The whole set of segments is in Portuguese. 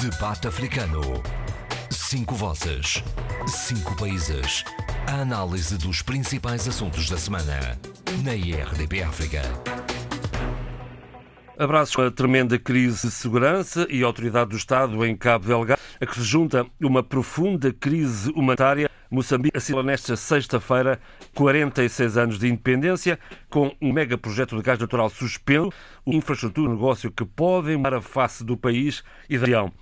Debate Africano. Cinco vozes. Cinco países. A análise dos principais assuntos da semana. Na IRDP África. Abraços a tremenda crise de segurança e autoridade do Estado em Cabo Delgado, a que se junta uma profunda crise humanitária. Moçambique assinala nesta sexta-feira 46 anos de independência, com um mega projeto de gás natural suspenso, uma infraestrutura de negócio que podem mudar a face do país e da região.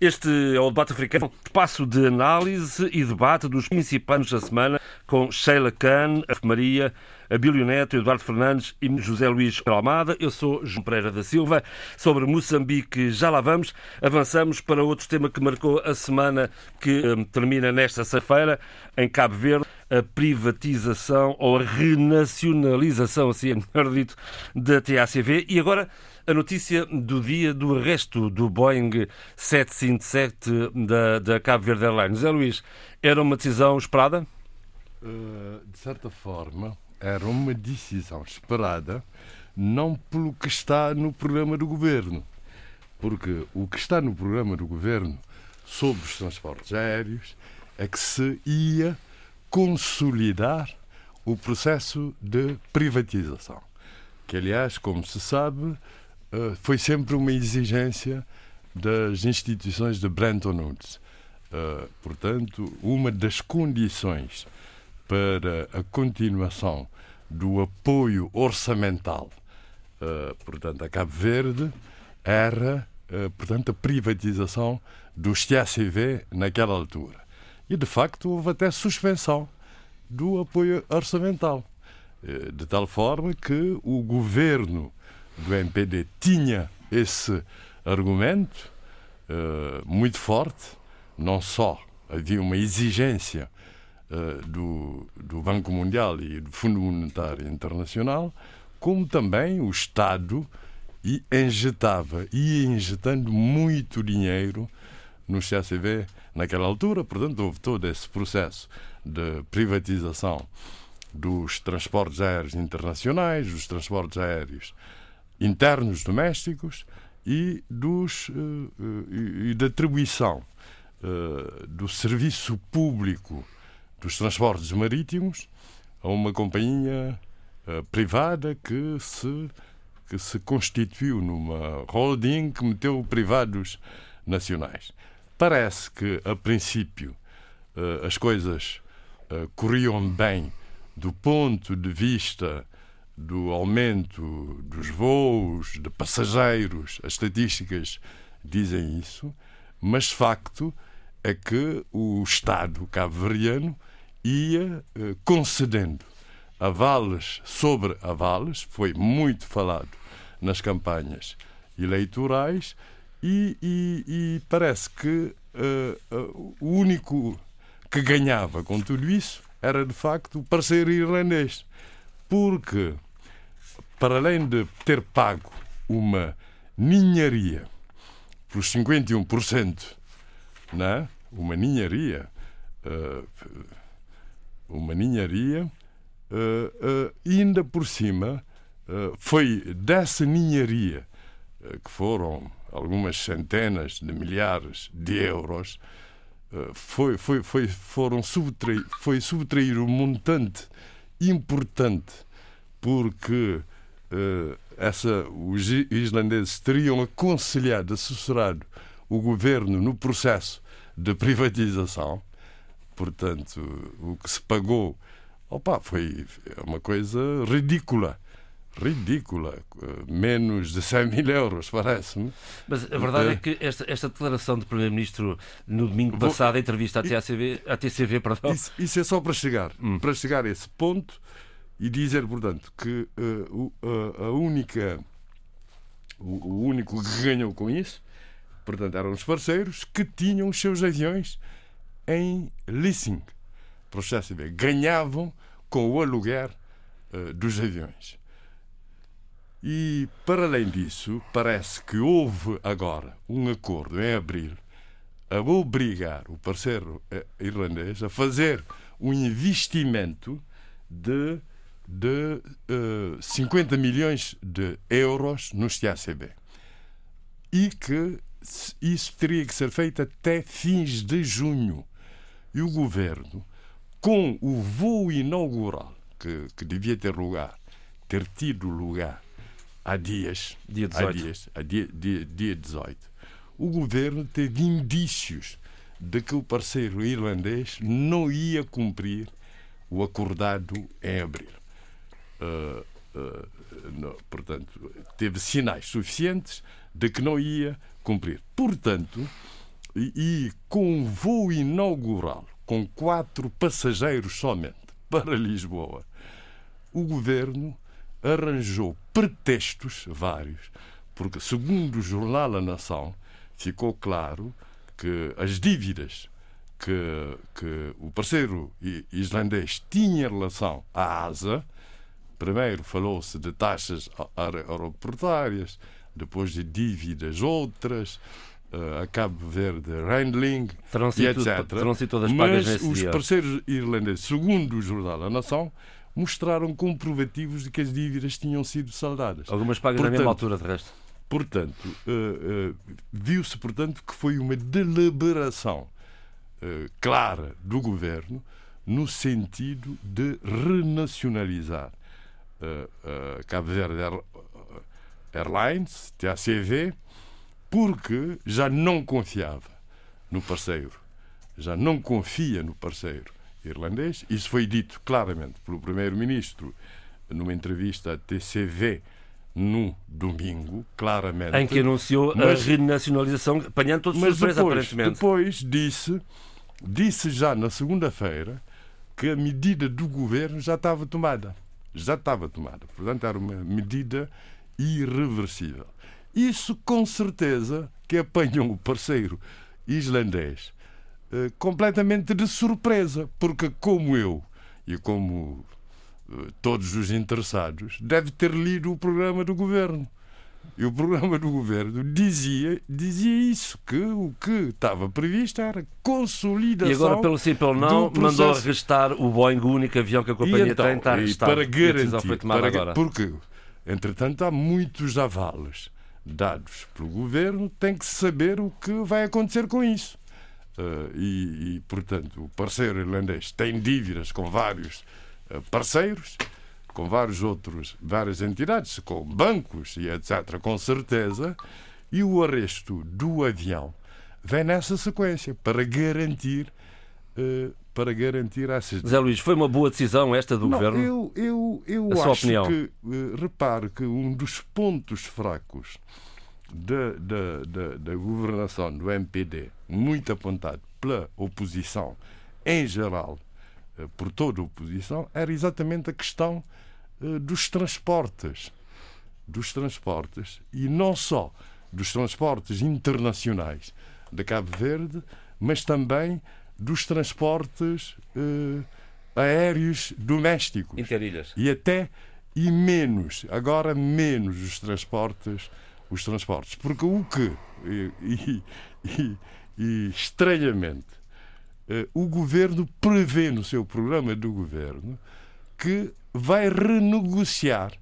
Este é o debate africano, espaço de análise e debate dos principais da semana, com Sheila Khan, a Maria, Abílio Neto, Eduardo Fernandes e José Luís Almada. Eu sou João Pereira da Silva. Sobre Moçambique já lá vamos. Avançamos para outro tema que marcou a semana que um, termina nesta sexta-feira, em Cabo Verde, a privatização ou a renacionalização, assim é melhor dito, da TACV. E agora a notícia do dia do arresto do Boeing 757 da, da Cabo Verde Airlines. Zé Luís, era uma decisão esperada? Uh, de certa forma, era uma decisão esperada, não pelo que está no programa do governo. Porque o que está no programa do governo sobre os transportes aéreos é que se ia consolidar o processo de privatização. Que, aliás, como se sabe, eh, foi sempre uma exigência das instituições de Bretton Woods. Uh, portanto, uma das condições para a continuação do apoio orçamental, uh, portanto, a Cabo Verde, era, uh, portanto, a privatização do TACV naquela altura. E, de facto, houve até suspensão do apoio orçamental, de tal forma que o governo do MPD tinha esse argumento uh, muito forte, não só havia uma exigência uh, do, do Banco Mundial e do Fundo Monetário Internacional, como também o Estado e injetava, ia injetando muito dinheiro no CACV naquela altura, portanto houve todo esse processo de privatização dos transportes aéreos internacionais, dos transportes aéreos internos domésticos e, dos, e da atribuição do serviço público dos transportes marítimos a uma companhia privada que se, que se constituiu numa holding que meteu privados nacionais. Parece que, a princípio, as coisas corriam bem do ponto de vista do aumento dos voos, de passageiros, as estatísticas dizem isso, mas facto é que o Estado cabo-verdiano ia eh, concedendo avales sobre avales, foi muito falado nas campanhas eleitorais, e, e, e parece que uh, uh, o único que ganhava com tudo isso era de facto o parceiro irlandês, porque para além de ter pago uma ninharia por 51%, não é? uma ninharia, uh, uma ninharia, uh, ainda por cima foi dessa ninharia, que foram algumas centenas de milhares de euros, foi, foi, foi, foram subtrair, foi subtrair um montante importante, porque uh, essa, os islandeses teriam aconselhado, assessorado o governo no processo de privatização. Portanto, o que se pagou opa, foi uma coisa ridícula. Ridícula. Menos de 100 mil euros, parece-me. Mas a verdade é, é que esta, esta declaração do Primeiro-Ministro no domingo passado, a entrevista à TCV, à TCV perdão. Isso, isso, é só para chegar. Hum. Para chegar a esse ponto e dizer, portanto, que uh, uh, a única, o, o, único que ganhou com isso, portanto, eram os parceiros que tinham os seus aviões em leasing. Processo de ganhavam com o aluguer uh, dos aviões. E, para além disso, parece que houve agora um acordo em abril a obrigar o parceiro irlandês a fazer um investimento de de uh, eh, 50 milhões de euros no TACB e que isso teria que ser feito até fins de junho. E o governo, com o voo inaugural que, que devia ter lugar, ter tido lugar há dias, dia 18. Há dias, há dia, dia, dia 18, o governo teve indícios de que o parceiro irlandês não ia cumprir o acordado em abril. Uh, uh, não, portanto, teve sinais suficientes de que não ia cumprir. Portanto, e, com voo inaugural, com quatro passageiros somente para Lisboa, o governo arranjou pretextos vários, porque, segundo o jornal A Nação, ficou claro que as dívidas que, que o parceiro islandês tinha em relação à ASA, primeiro falou-se de taxas aeroportuárias, depois de dívidas outras, a Cabo Verde, Rendling e etc. Mas os dia. parceiros irlandeses, segundo o jornal A Nação, mostraram comprovativos de que as dívidas tinham sido saldadas. Algumas pagas portanto, na mesma altura, de resto. Portanto, uh, uh, viu-se, portanto, que foi uma deliberação clara do governo no sentido de renacionalizar Cabo Verde Airlines, TACV, porque já não confiava no parceiro, já não confia no parceiro irlandês. Isso foi dito claramente pelo primeiro-ministro numa entrevista à TCV no domingo, claramente. Em que anunciou mas, a renacionalização, apanhando todos de surpresa, depois, aparentemente. Depois disse, disse já na segunda-feira que a medida do governo já estava tomada. Já estava tomada. Portanto, era uma medida irreversível. Isso com certeza que apanhou o parceiro islandês eh, completamente de surpresa, porque como eu e como eh, todos os interessados, deve ter lido o programa do governo. E o programa do governo dizia, dizia isso, que o que estava previsto era consolidação. E agora, pelo sim, pelo não, mandou arrestar o Boeing, o único avião que a companhia então, tem, está arrestado. Para garantir, para, agora. Porque, entretanto, há muitos avales dados pelo governo, tem que saber o que vai acontecer com isso. Uh, e, e, portanto, o parceiro irlandês tem dívidas com vários uh, parceiros, com vários outros, várias entidades, com bancos e etc., com certeza, e o arresto do avião vem nessa sequência para garantir uh, para garantir essas. José Luís, foi uma boa decisão esta do Não, governo? Eu, eu, eu acho opinião. que, repare que um dos pontos fracos da, da, da, da governação do MPD, muito apontado pela oposição em geral, eh, por toda a oposição, era exatamente a questão eh, dos transportes. Dos transportes, e não só dos transportes internacionais de Cabo Verde, mas também dos transportes eh, aéreos domésticos. Interilhas. E até e menos, agora menos os transportes, os transportes. Porque o que, e, e, e estranhamente, eh, o governo prevê no seu programa do governo que vai renegociar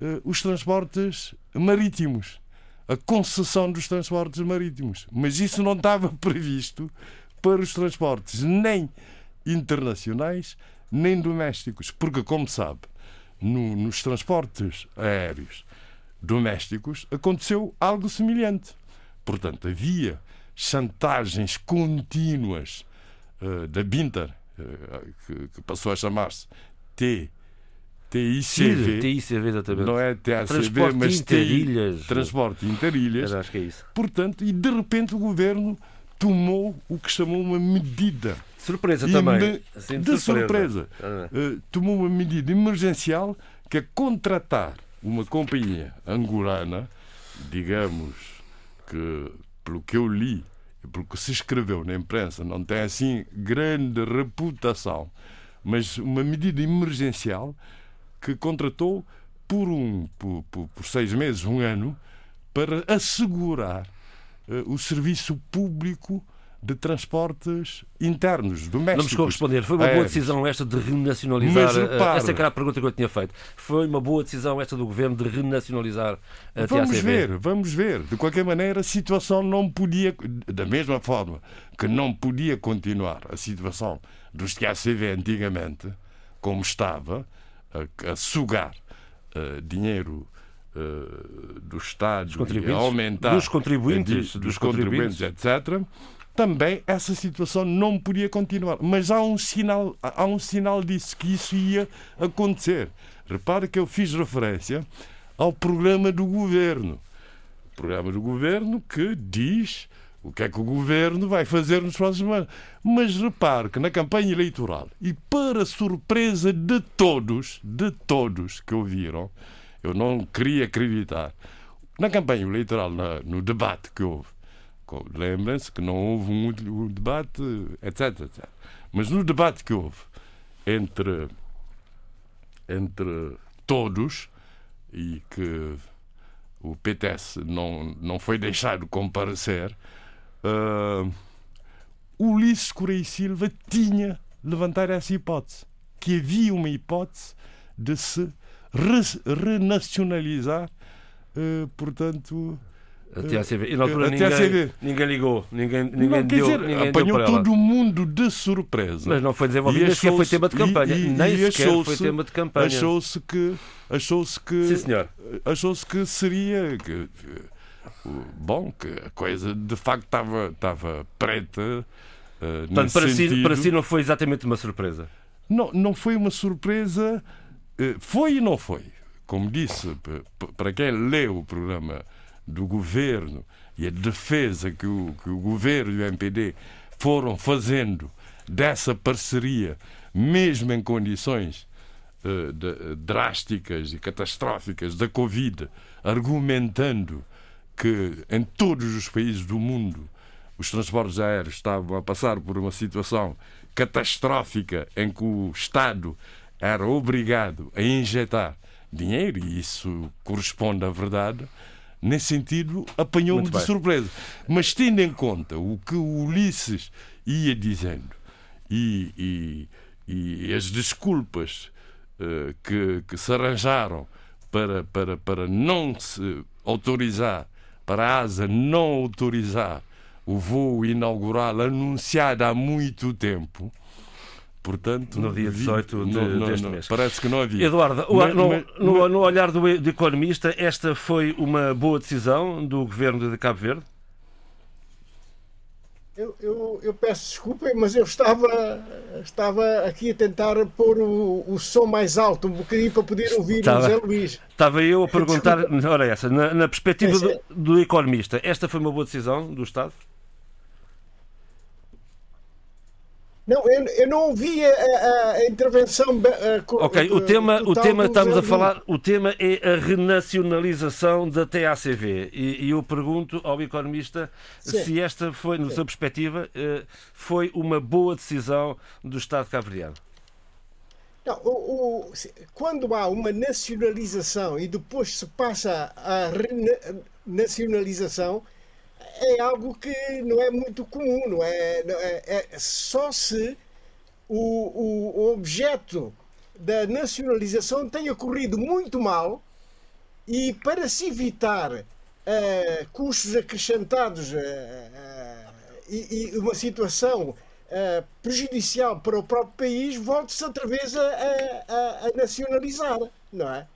eh, os transportes marítimos, a concessão dos transportes marítimos. Mas isso não estava previsto para os transportes nem internacionais nem domésticos, porque, como sabe, no, nos transportes aéreos domésticos aconteceu algo semelhante. Portanto, havia chantagens contínuas uh, da Binter, uh, que, que, passou a chamar-se T. TICV, TICV, exatamente. não é TACV, transporte mas interilhas. Transporte Interilhas. acho que é isso. Portanto, e de repente o governo tomou o que chamou uma medida. Surpresa também. Assim, de, de, surpresa. surpresa. Uh, tomou uma medida emergencial que é contratar uma companhia angolana, digamos que, pelo que eu li e pelo que se escreveu na imprensa, não tem assim grande reputação, mas uma medida emergencial que contratou por, um, por, por, por seis meses, um ano, para assegurar o serviço público de transportes internos, domésticos. Não me chegou a responder. Foi uma boa decisão esta de renacionalizar. Mas, repare, essa era a pergunta que eu tinha feito. Foi uma boa decisão esta do governo de renacionalizar a vamos TACV? ver, vamos ver. De qualquer maneira, a situação não podia, da mesma forma que não podia continuar a situação dos TACV antigamente, como estava, a, a sugar uh, dinheiro uh, do Estado, a aumentar dos contribuintes, de, dos, dos contribuintes, etc também essa situação não podia continuar. Mas há um sinal, há um sinal disso, que isso ia acontecer. Repare que eu fiz referência ao programa do governo. O programa do governo que diz o que é que o governo vai fazer nos próximos anos. Mas repare que na campanha eleitoral, e para surpresa de todos, de todos que ouviram, eu não queria acreditar, na campanha eleitoral, no debate que houve, Lembrem-se que não houve um, debate, etc, etc. Mas no debate que houve entre, entre todos e que o PTS não, não foi deixado comparecer, uh, Ulisses Correia Silva tinha levantar essa hipótese, que havia uma hipótese de se renacionalizar, uh, portanto, até a CV. E na altura ninguém, CV. ninguém ligou, ninguém, ninguém não, deu, dizer, ninguém apanhou deu todo o mundo de surpresa. Mas não foi desenvolvido, nem sequer foi tema de campanha. E, e, nem e sequer foi tema de campanha. Achou-se que. Achou-se que. Sim, senhor. Achou-se que seria. Que, bom, que a coisa de facto estava, estava preta. Uh, Portanto, para si, para si não foi exatamente uma surpresa? Não, não foi uma surpresa. Uh, foi e não foi. Como disse, para quem leu o programa do governo e a defesa que o, que o governo e o MPD foram fazendo dessa parceria, mesmo em condições uh, de, drásticas e catastróficas da Covid, argumentando que em todos os países do mundo os transportes aéreos estavam a passar por uma situação catastrófica em que o Estado era obrigado a injetar dinheiro, e isso corresponde à verdade, Nesse sentido, apanhou-me de surpresa. Mas tendo em conta o que o Ulisses ia dizendo e, e, e as desculpas uh, que, que se arranjaram para, para, para não se autorizar, para a ASA não autorizar o voo inaugural anunciado há muito tempo, Portanto, no dia 18 de, não, deste não, mês. Parece que não havia. Eduardo, mas, no, mas, no, no, olhar do, do, economista, esta foi uma boa decisão do governo de Cabo Verde? Eu, eu, eu peço desculpa, mas eu estava, estava aqui a tentar pôr o, o som mais alto, um bocadinho para poder ouvir estava, o José Luís. Estava eu a perguntar, ora essa, na, na perspectiva do, do economista, esta foi uma boa decisão do Estado? Não, eu, eu não ouvi a, a, a intervenção. A, ok, o tema, o tema estamos a falar, o tema é a renacionalização da TACV e, e eu pergunto ao economista Sim. se esta foi, na sua perspectiva, eh, foi uma boa decisão do Estado cabo-verdiano. Não, o, o, quando há uma nacionalização e depois se passa a renacionalização, é algo que não é muito comum, não é? É, é só se o, o, objeto da nacionalização tenha corrido muito mal e para se evitar uh, custos acrescentados uh, uh, e, e, uma situação prejudicial para o próprio país, volte-se outra vez a, a, a, nacionalizar, não é?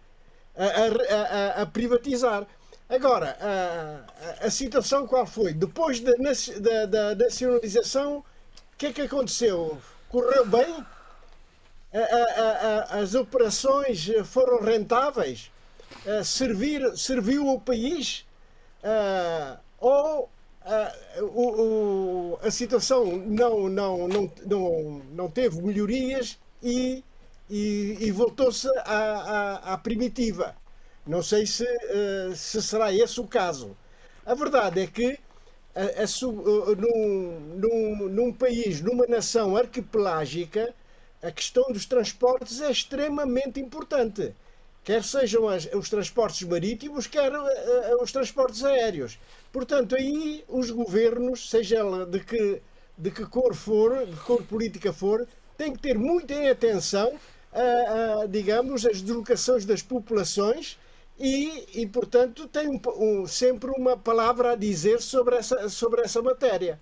a, a privatizar. Agora, a, a, situação qual foi? Depois da, nacionalização, o que é que aconteceu? Correu bem? A, a, as operações foram rentáveis? Servir, serviu o país? ou o, o, a situação não, não, não, não, não teve melhorias e, e, e voltou-se à, à, à primitiva? Não sei se, uh, se será esse o caso. A verdade é que a, a, a, num, num, num país, numa nação arquipelágica, a questão dos transportes é extremamente importante. Quer sejam as, os transportes marítimos, quer uh, os transportes aéreos. Portanto, aí os governos, seja de que de que cor for, de cor política for, tem que ter muito em atenção, a, a, digamos, as deslocações das populações e, e portanto, tem um, um, sempre uma palavra a dizer sobre essa, sobre essa matéria.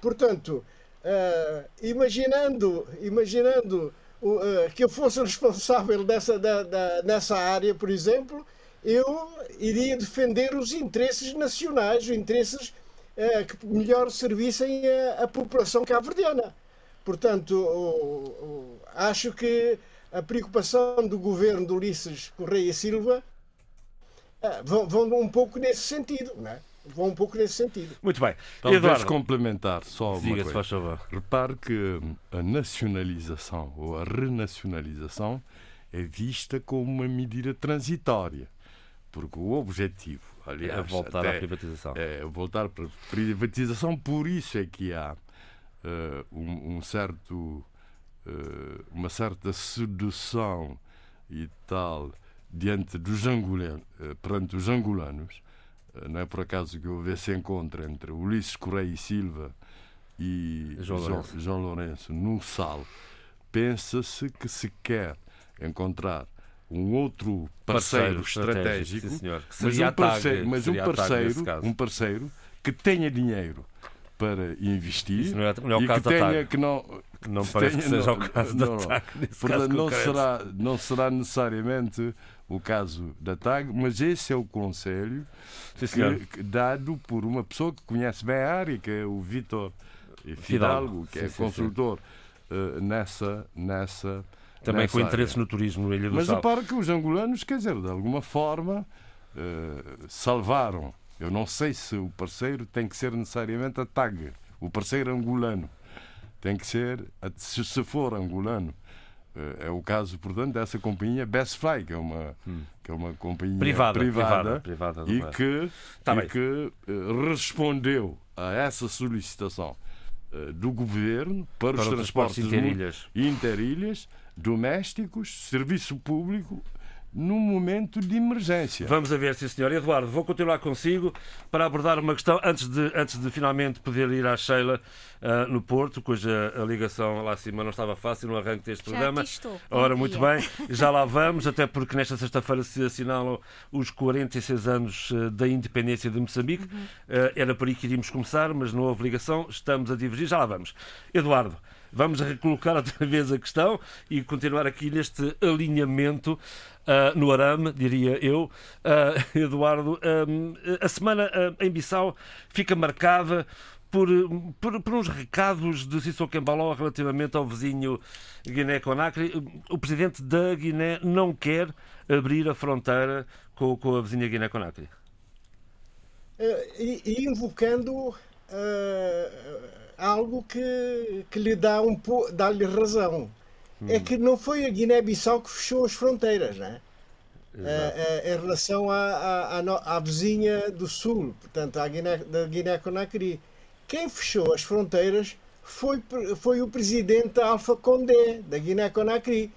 Portanto, uh, imaginando, imaginando uh, que eu fosse responsável dessa, da, da, nessa área, por exemplo, eu iria defender os interesses nacionais, os interesses uh, que melhor servissem a, a população cabo-verdiana. Portanto, acho que a preocupação do governo de Ulisses Correia Silva vão, vão um pouco nesse sentido, não é? vão um pouco nesse sentido. Muito bem. Talvez Eduardo. complementar só uma coisa. faz favor. Repare que a nacionalização ou a renacionalização é vista como uma medida transitória, porque o objetivo, aliás, É voltar até à privatização. É voltar para a privatização, por isso é que há uh, um, um, certo, uh, uma certa sedução e tal diante dos angolanos, uh, perante os angolanos, não é por acaso que houve esse encontro entre Ulisses Correia e Silva e João Lourenço, João Lourenço no SAL. Pensa-se que se quer encontrar um outro parceiro, parceiro estratégico, sim, mas, um parceiro, mas um, parceiro, um parceiro que tenha dinheiro para investir não é, não é e que tenha que não não parece tenha, que seja não, o caso não, da TAG. Nesse Portanto, não será, não será necessariamente o caso da TAG, mas esse é o conselho Sim, que, dado por uma pessoa que conhece bem a área, que é o Vítor Fidalgo, Fidalgo. que Sim, é sim, consultor uh, nessa, nessa. Também com área. no turismo no Ilha do Mas Sal. repara que os angolanos, quer dizer, de alguma forma, uh, salvaram. Eu não sei se o parceiro tem que ser necessariamente a TAG, o parceiro angolano. Tem que ser, se for angolano, uh, é o caso, portanto, dessa companhia Best Fly, que é uma, que é uma companhia Privada, privada, privada, privada e que, Tá e que eh, respondeu a essa solicitação eh, do governo para, Para os transportes transportes interilhas. interilhas, domésticos, serviço público, num momento de emergência. Vamos a ver, sim senhor. Eduardo, vou continuar consigo para abordar uma questão antes de, antes de finalmente poder ir à Sheila ah, no Porto, cuja a ligação lá acima não estava fácil no arranque deste Já programa. aqui estou. Ora, muito bem, já lá vamos, até porque nesta sexta-feira se assinalam os 46 anos eh, da independência de Moçambique. Uhum. Eh, Era por aí que iríamos começar, mas não houve ligação, estamos a divergir, já lá vamos. Eduardo, vamos recolocar outra vez a questão e continuar aqui neste alinhamento ah, no arame, diria eu. Ah, Eduardo, ah, a semana ah, em Bissau fica marcada por, por, por uns recados de Sissoko Embaló relativamente ao vizinho Guiné-Conakry. O presidente da Guiné não quer abrir a fronteira com, com a vizinha Guiné-Conakry. E invocando eh, algo que, que lhe dá um dá-lhe razão. É que não foi a Guiné-Bissau que fechou as fronteiras, né? Eh, eh, em relação à, à, à vizinha do sul, portanto, à Guiné, da Guiné-Conakry. Quem fechou as fronteiras foi, foi o presidente Alpha Condé, da Guiné-Conakry.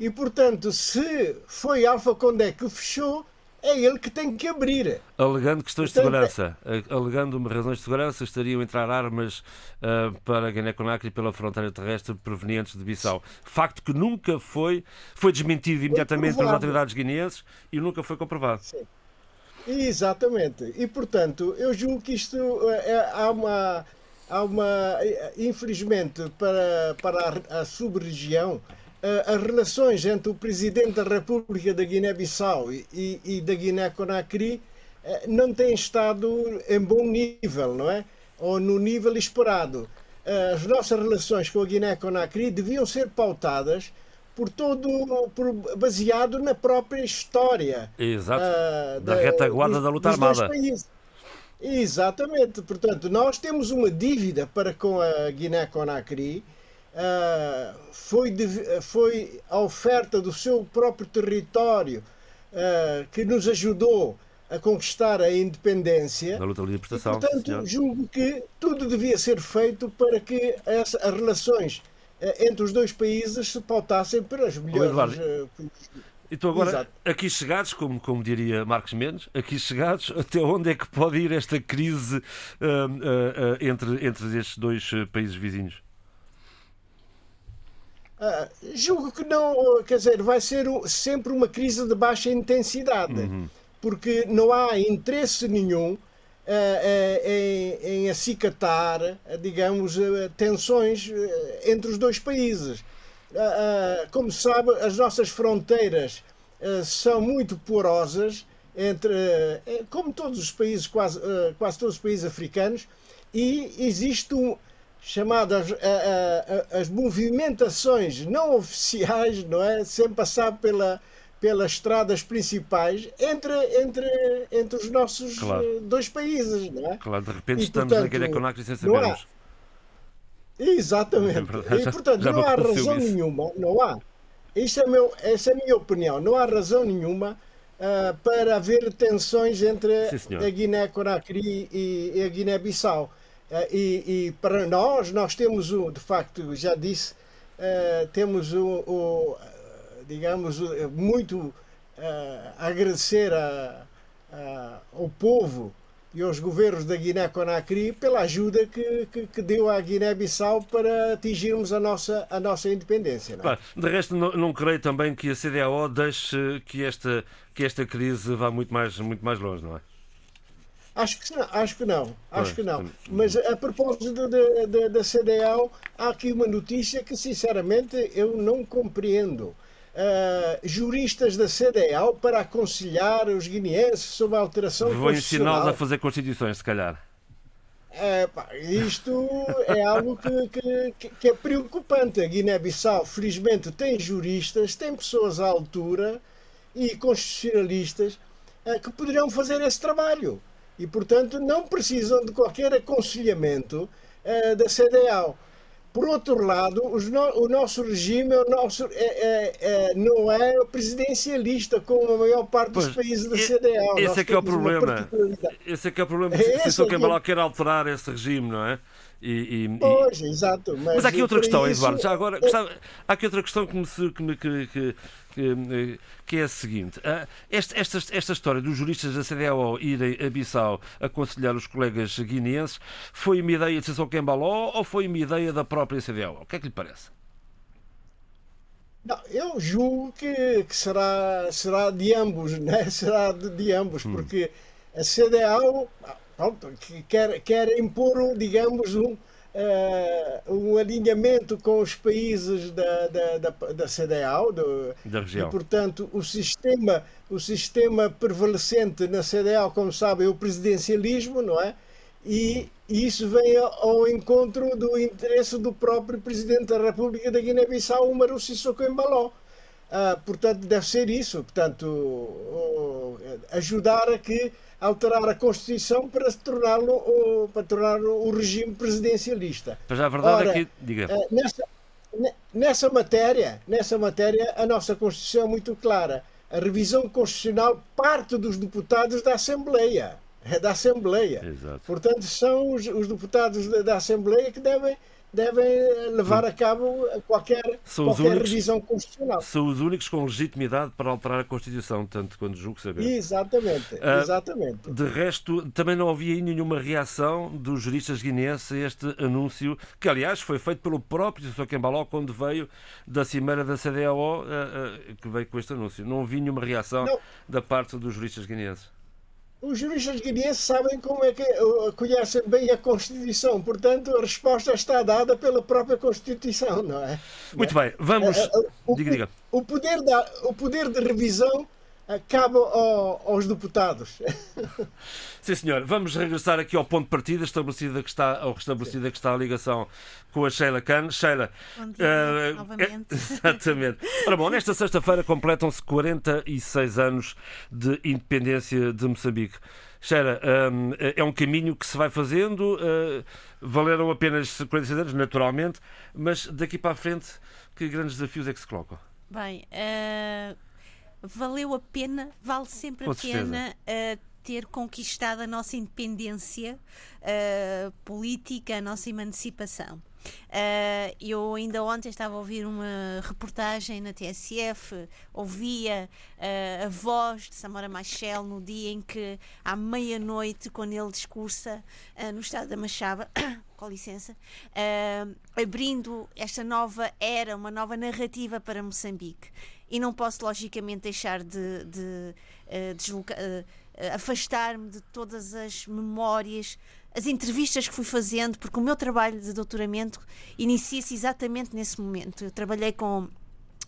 E, portanto, se foi Alpha Condé que fechou, é ele que tem que abrir. Alegando questões de Portanto, segurança, alegando uma razões de segurança, estariam a entrar armas ah, para Guiné-Conakry pela fronteira terrestre provenientes de Bissau. Facto que nunca foi, foi desmentido imediatamente pelas autoridades guineenses e nunca foi comprovado. Exatamente. E, portanto, eu julgo que isto eh, é, há uma. Há uma eh, infelizmente, para, para a, a sub-região, as relações entre o Presidente da República da Guiné-Bissau e, e, da Guiné-Conakry eh, não têm estado em bom nível, não é? Ou no nível esperado. Eh, As nossas relações com a Guiné-Conakry deviam ser pautadas por todo, por, baseado na própria história Exato. ah, Da retaguarda dos- da luta armada. Exatamente. Portanto, nós temos uma dívida para com a Guiné-Conakry. Ah, foi, de- foi a oferta do seu próprio território ah, que nos ajudou a conquistar a independência. Na luta de E, libertação, sim, portanto, senhor. julgo que tudo devia ser feito para que essa- as relações entre os dois países se pautassem pelas melhores. Eduardo, eh, Então agora, Exato. aqui chegados, como, como diria Marcos Mendes, aqui chegados, até onde é que pode ir esta crise ah, ah, ah, entre, entre estes dois ah, países vizinhos? Ah, julgo que não, quer dizer, vai ser sempre uma crise de baixa intensidade, porque não há interesse nenhum ah, ah, em, em acicatar, ah, digamos, ah, tensões ah, entre os dois países. Ah, ah, como se sabe, as nossas fronteiras ah, são muito porosas entre, ah, como todos os países, quase, ah, quase todos os países africanos, e existe um, chamadas a- a- a- as movimentações não oficiais, não é? Sem passar pela, pelas estradas principais entre, entre, entre os nossos Claro. eh, dois países, não é? Claro, de repente E, estamos na portanto, Guiné-Conakry sem não há- sabermos. Exatamente. É já- e portanto já me não há razão isso. nenhuma, não há. Isto é meu, essa é a minha opinião. Não há razão nenhuma ah, para haver tensões entre Sim, a Guiné-Conakry e, e a Guiné-Bissau. Ah, e, e para nós, nós temos o, de facto, já disse, ah, temos o, o, digamos, o- muito a agradecer a- a- ao povo e aos governos da Guiné-Conakry pela ajuda que, que, que deu à Guiné-Bissau para atingirmos a nossa, a nossa independência. não é? De resto, não, não creio também que a CDAO deixe que esta, que esta crise vá muito mais, muito mais longe, não é? Acho que não, acho que não, acho que não. Mas a propósito da, da, da CDAO, há aqui uma notícia que sinceramente eu não compreendo. Ah, juristas da CDAO para aconselhar os guineenses sobre a alteração Vou ensiná-los constitucional. a fazer constituições, se calhar. É, pá, isto é algo que, que- que- é preocupante. A Guiné-Bissau, felizmente, tem juristas, tem pessoas à altura e constitucionalistas eh, que poderão fazer esse trabalho. E, portanto, não precisam de qualquer aconselhamento eh, da CDAO. Por outro lado, no- o nosso regime é o nosso, é- é- é- não é presidencialista, como a maior parte dos Pois, países da e- CDAO. esse Nós é que é o problema. Esse é que é o problema. É Se esse é que é- Embalo quer alterar esse regime, não é? E, e- e- Pois, exato. Mas, Mas há aqui outra questão, isso- Eduardo. Já agora, gostava- há aqui outra questão que, me, se- que, me- que, que, que, que é a seguinte: Ah, esta, esta, esta história dos juristas da CDAO irem a Bissau aconselhar os colegas guineenses foi uma ideia de Sissoko Embaló ou foi uma ideia da própria CDAO? O que é que lhe parece? Não, eu julgo que, que será, será de ambos, né? Será de, de ambos, Hum. porque a CDAO pronto, que quer, quer impor, digamos, um, eh, um alinhamento com os países da, da, da, da CDAO, do, Da região. E, portanto, o sistema, o sistema prevalecente na CDAO, como sabem, é o presidencialismo, não é? E isso vem ao encontro do interesse do próprio Presidente da República da Guiné-Bissau, Umaru Sissoko Embaló. Ah, portanto, deve ser isso. Portanto, o- ajudar a que alterar a Constituição para se torná-lo o- para tornar o regime presidencialista. Mas a verdade Ora, é que. Diga. Eh, nessa, ne- nessa matéria, nessa matéria, a nossa Constituição é muito clara. A revisão constitucional parte dos deputados da Assembleia. É da Assembleia. Exato. Portanto, são os, os deputados da, da Assembleia que devem, devem levar a cabo qualquer, São qualquer únicos- revisão constitucional. São os únicos com legitimidade para alterar a Constituição, tanto quando julgo saber. Exatamente, Ah, exatamente. De resto, também não havia aí nenhuma reação dos juristas guineenses a este anúncio, que aliás foi feito pelo próprio Sissoko Embaló quando veio da cimeira da CDAO, eh, eh, que veio com este anúncio. Não havia nenhuma reação Não. da parte dos juristas guineenses. Os juristas guineenses sabem como é que uh, conhecem bem a Constituição, portanto a resposta está dada pela própria Constituição, não é? Muito bem, vamos. Eh, eh, o, Diga, diga. o poder da, o poder de revisão eh, cabe ao- aos deputados. Sim, senhor. Vamos regressar aqui ao ponto de partida, estabelecida que está, ou restabelecida que está a ligação com a Sheila Khan. Sheila. Bom dia, eh, novamente. Exatamente. Ora bom, nesta sexta-feira completam-se 46 anos de independência de Moçambique. Sheila, hum, é um caminho que se vai fazendo, eh, valeram apenas 46 anos, naturalmente, mas daqui para a frente, que grandes desafios é que se colocam? Bem, eh, valeu a pena, vale sempre Com a certeza. pena eh, ter conquistado a nossa independência eh, política, a nossa emancipação. Uh, eu ainda ontem estava a ouvir uma reportagem na TSF, ouvia uh, a voz de Samora Machel no dia em que, à meia-noite, quando ele discursa uh, no estado da Machaba, com licença, abrindo esta nova era, uma nova narrativa para Moçambique. E não posso, logicamente, deixar de, de deslocar afastar-me de todas as memórias, as entrevistas que fui fazendo, porque o meu trabalho de doutoramento inicia-se exatamente nesse momento. Eu trabalhei com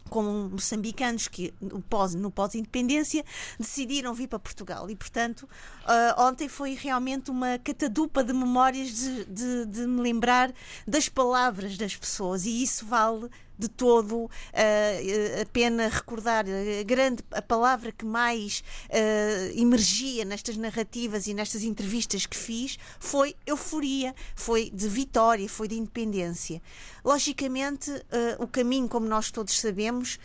com moçambicanos que no pós-independência decidiram vir para Portugal e portanto uh, ontem foi realmente uma catadupa de memórias de, de, de, me lembrar das palavras das pessoas e isso vale de todo uh, a pena recordar a grande a palavra que mais uh, emergia nestas narrativas e nestas entrevistas que fiz foi euforia, foi de vitória, foi de independência. Logicamente, uh, o caminho, como nós todos sabemos,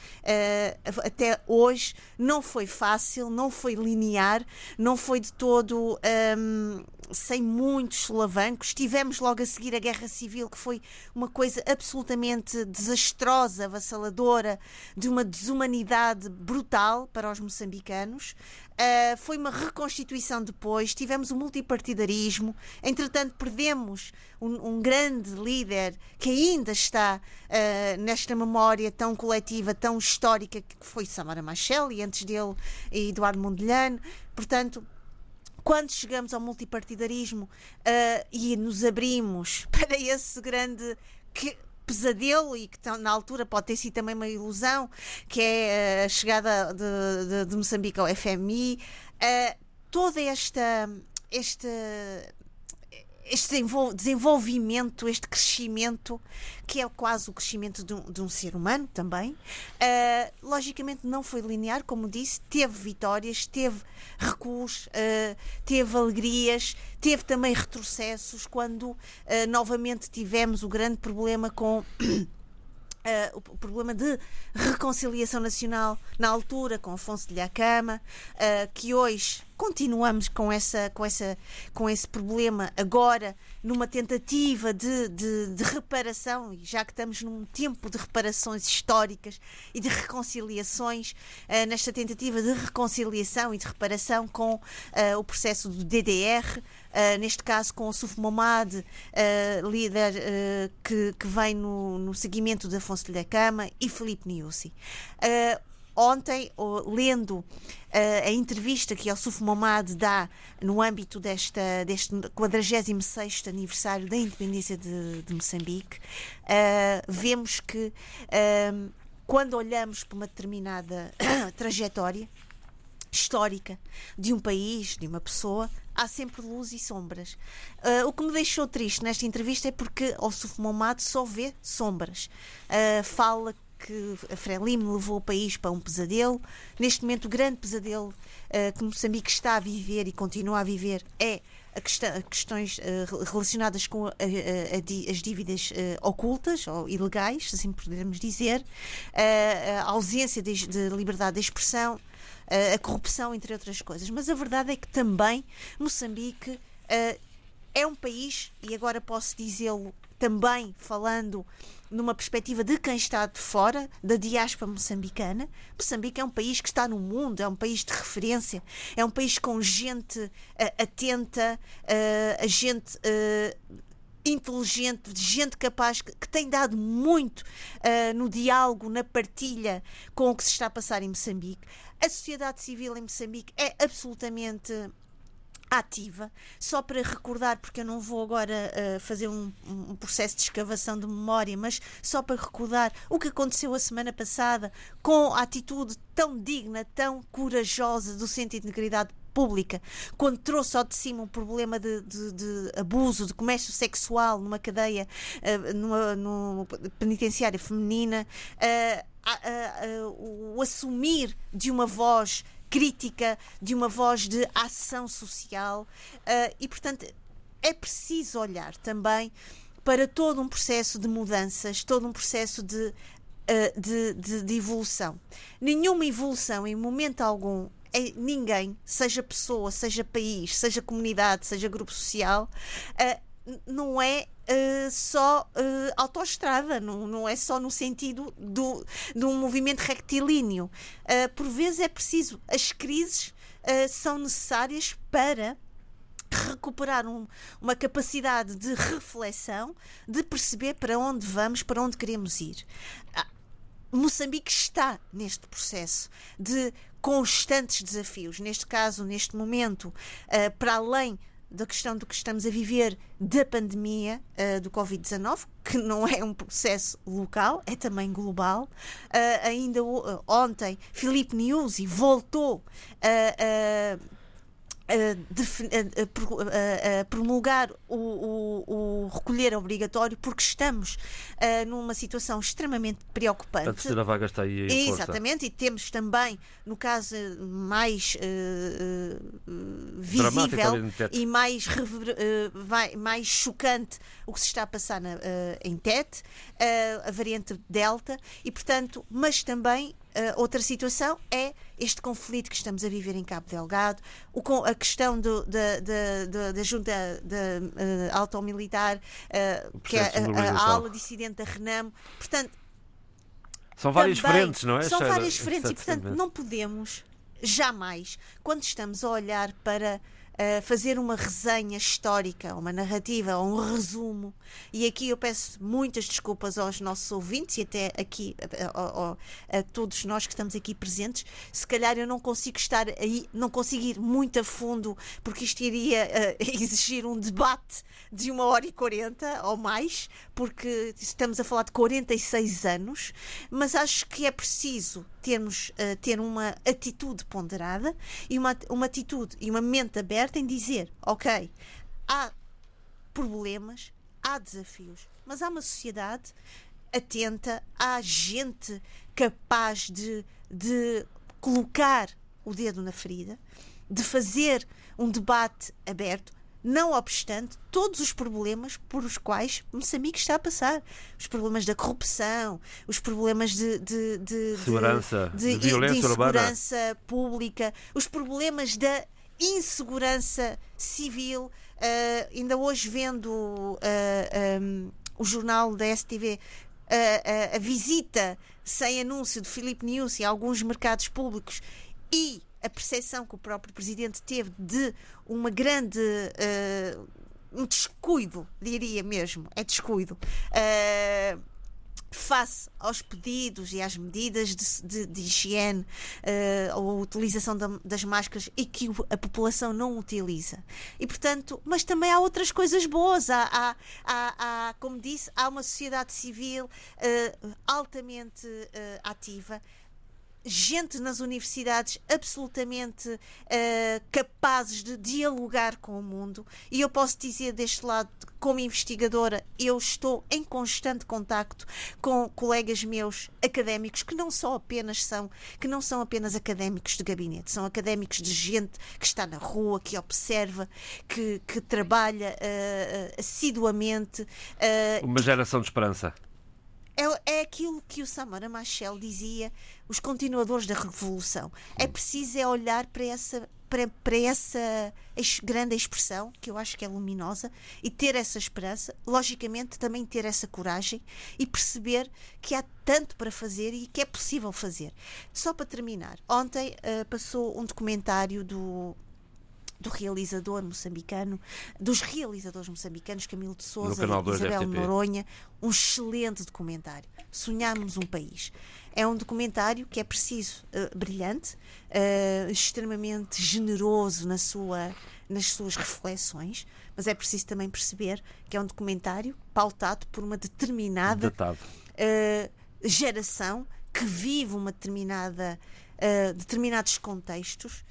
até hoje não foi fácil, não foi linear, não foi de todo. Um, sem muitos solavancos. Tivemos logo a seguir a Guerra Civil, que foi uma coisa absolutamente desastrosa, avassaladora, de uma desumanidade brutal para os moçambicanos. Uh, foi uma reconstituição depois, tivemos o multipartidarismo, entretanto perdemos um, um grande líder que ainda está uh, nesta memória tão coletiva, tão histórica, que foi Samara Machel e antes dele Eduardo Mondlane. Portanto, quando chegamos ao multipartidarismo uh, e nos abrimos para esse grande que, pesadelo e que na altura pode ter sido também uma ilusão, que é a chegada de, de, de Moçambique ao FMI, uh, toda esta, esta este desenvolvimento, este crescimento, que é quase o crescimento de um, de um ser humano também, uh, logicamente não foi linear, como disse, teve vitórias, teve recuos, uh, teve alegrias, teve também retrocessos, quando uh, novamente tivemos o grande problema com. Uh, o problema de reconciliação nacional na altura com Afonso de Lhacama, uh, que hoje continuamos com, essa, com, essa, com esse problema agora numa tentativa de, de, de, reparação, e já que estamos num tempo de reparações históricas e de reconciliações, uh, nesta tentativa de reconciliação e de reparação com uh, o processo do DDR, uh, neste caso com o Suf Momad, líder que, que vem no, no seguimento de Afonso da Cama, e Felipe Niusi ontem, lendo uh, a entrevista que Yusuf Momad dá no âmbito desta, deste 46 aniversário da independência de, de Moçambique, uh, vemos que uh, quando olhamos para uma determinada trajetória histórica de um país, de uma pessoa, há sempre luz e sombras. Uh, o que me deixou triste nesta entrevista é porque o Suf Momad só vê sombras. Uh, fala que a Frelimo levou o país para um pesadelo. Neste momento, o grande pesadelo uh, que Moçambique está a viver e continua a viver é a questões uh, relacionadas com a, a, a, as dívidas uh, ocultas ou ilegais, assim podemos dizer, a ausência de, de liberdade de expressão, a corrupção, entre outras coisas. Mas a verdade é que também Moçambique é um país, e agora posso dizê-lo também falando numa perspectiva de quem está de fora, da diáspora moçambicana. Moçambique é um país que está no mundo, é um país de referência, é um país com gente uh, atenta, uh, a gente. Uh, inteligente, gente capaz que, que, tem dado muito uh, no diálogo, na partilha com o que se está a passar em Moçambique. A sociedade civil em Moçambique é absolutamente ativa, só para recordar, porque eu não vou agora uh, fazer um, um, processo de escavação de memória, mas só para recordar o que aconteceu a semana passada com a atitude tão digna, tão corajosa do Centro de Integridade Pública, quando trouxe ao de cima um problema de, de, de abuso, de comércio sexual numa cadeia, uh, numa, numa penitenciária feminina, uh, o assumir de uma voz crítica, de uma voz de ação social uh, e, portanto, é preciso olhar também para todo um processo de mudanças, todo um processo de, uh, de, de, de, evolução. Nenhuma evolução, em momento algum, é ninguém, seja pessoa, seja país, seja comunidade, seja grupo social, uh, não é uh, só uh, autoestrada, não, não é só no sentido do, de um movimento rectilíneo. Uh, por vezes é preciso, as crises são necessárias para recuperar um, uma capacidade de reflexão, de perceber para onde vamos, para onde queremos ir. Ah, Moçambique está neste processo de constantes desafios. Neste caso, neste momento, para além da questão do que estamos a viver da pandemia uh, do Covid-19, que não é um processo local, é também global. Uh, ainda uh, ontem, Filipe Nyusi voltou a a, a, a, promulgar o, o, o, recolher obrigatório porque estamos uh, numa situação extremamente preocupante. A terceira vaga está aí em Exatamente, força. e temos também, no caso mais uh, uh, visível e mais, mais chocante, o que se está a passar na, em TET, a variante Delta, e portanto, mas também outra situação é este conflito que estamos a viver em Cabo Delgado, o, a questão do, da, da, da, da junta uh, auto-militar, uh, que é a, a, ala dissidente da Renamo. Portanto, são várias também, frentes, não é? São várias frentes e, portanto, não podemos jamais, quando estamos a olhar para fazer uma resenha histórica, uma narrativa, um resumo. E aqui eu peço muitas desculpas aos nossos ouvintes e até aqui a, a, a, todos nós que estamos aqui presentes. Se calhar eu não consigo estar aí, não consigo ir muito a fundo, porque isto iria uh, exigir um debate de uma hora e quarenta ou mais, porque estamos a falar de 46 anos, mas acho que é preciso termos uh, ter uma atitude ponderada e uma, uma atitude e uma mente aberta em dizer, ok, há problemas, há desafios, mas há uma sociedade atenta, há gente capaz de, de colocar o dedo na ferida, de fazer um debate aberto, não obstante todos os problemas por os quais Moçambique está a passar. Os problemas da corrupção, os problemas de, de, de, Segurança, de, de insegurança urbana. pública, os problemas da insegurança civil. Uh, ainda hoje vendo uh, ah, um, o jornal da STV uh, a visita sem anúncio de Filipe Niusi a alguns mercados públicos e a percepção que o próprio presidente teve de uma grande. Uh, um descuido, diria mesmo, é descuido. Uh, face aos pedidos e às medidas de, de, de higiene uh, ou a utilização da, das máscaras e que a população não utiliza. E portanto, mas também há outras coisas boas. Há, há, há, há como disse, há uma sociedade civil uh, altamente uh, ativa gente nas universidades absolutamente uh, capazes de dialogar com o mundo. E eu posso dizer deste lado, como investigadora, eu estou em constante contacto com colegas meus académicos que não só apenas são, que não são apenas académicos de gabinete, são académicos de gente que está na rua, que observa, que, que trabalha uh, assiduamente. Uh, Uma geração de esperança. É, é aquilo que o Samara Machel dizia, os continuadores da revolução. É preciso é olhar para essa para, para essa grande expressão, que eu acho que é luminosa, e ter essa esperança, logicamente também ter essa coragem e perceber que há tanto para fazer e que é possível fazer. Só para terminar, ontem uh, passou um documentário do do realizador moçambicano, dos realizadores moçambicanos, Camilo de Souza e Isabel Noronha, um excelente documentário. Sonhamos um país. É um documentário que é preciso, uh, brilhante, uh, extremamente generoso na sua, nas suas reflexões, mas é preciso também perceber que é um documentário pautado por uma determinada uh, geração que vive uma determinada determinados contextos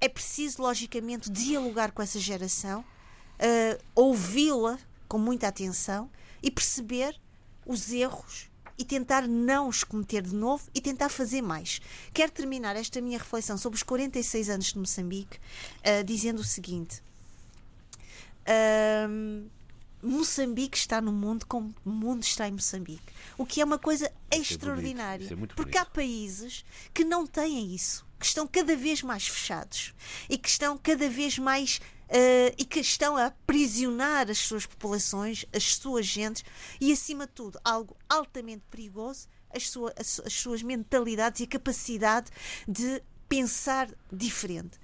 é preciso, logicamente, dialogar com essa geração, uh, ouvi-la com muita atenção e perceber os erros e tentar não os cometer de novo e tentar fazer mais. Quero terminar esta minha reflexão sobre os 46 anos de Moçambique uh, dizendo o seguinte. Uh, Moçambique está no mundo como o mundo está em Moçambique. O que é uma coisa é extraordinária. É porque há países que não têm isso que estão cada vez mais fechados e que estão cada vez mais Uh, e que estão a aprisionar as suas populações, as suas gentes e, acima de tudo, algo altamente perigoso, as, sua, as, as suas mentalidades e a capacidade de pensar diferente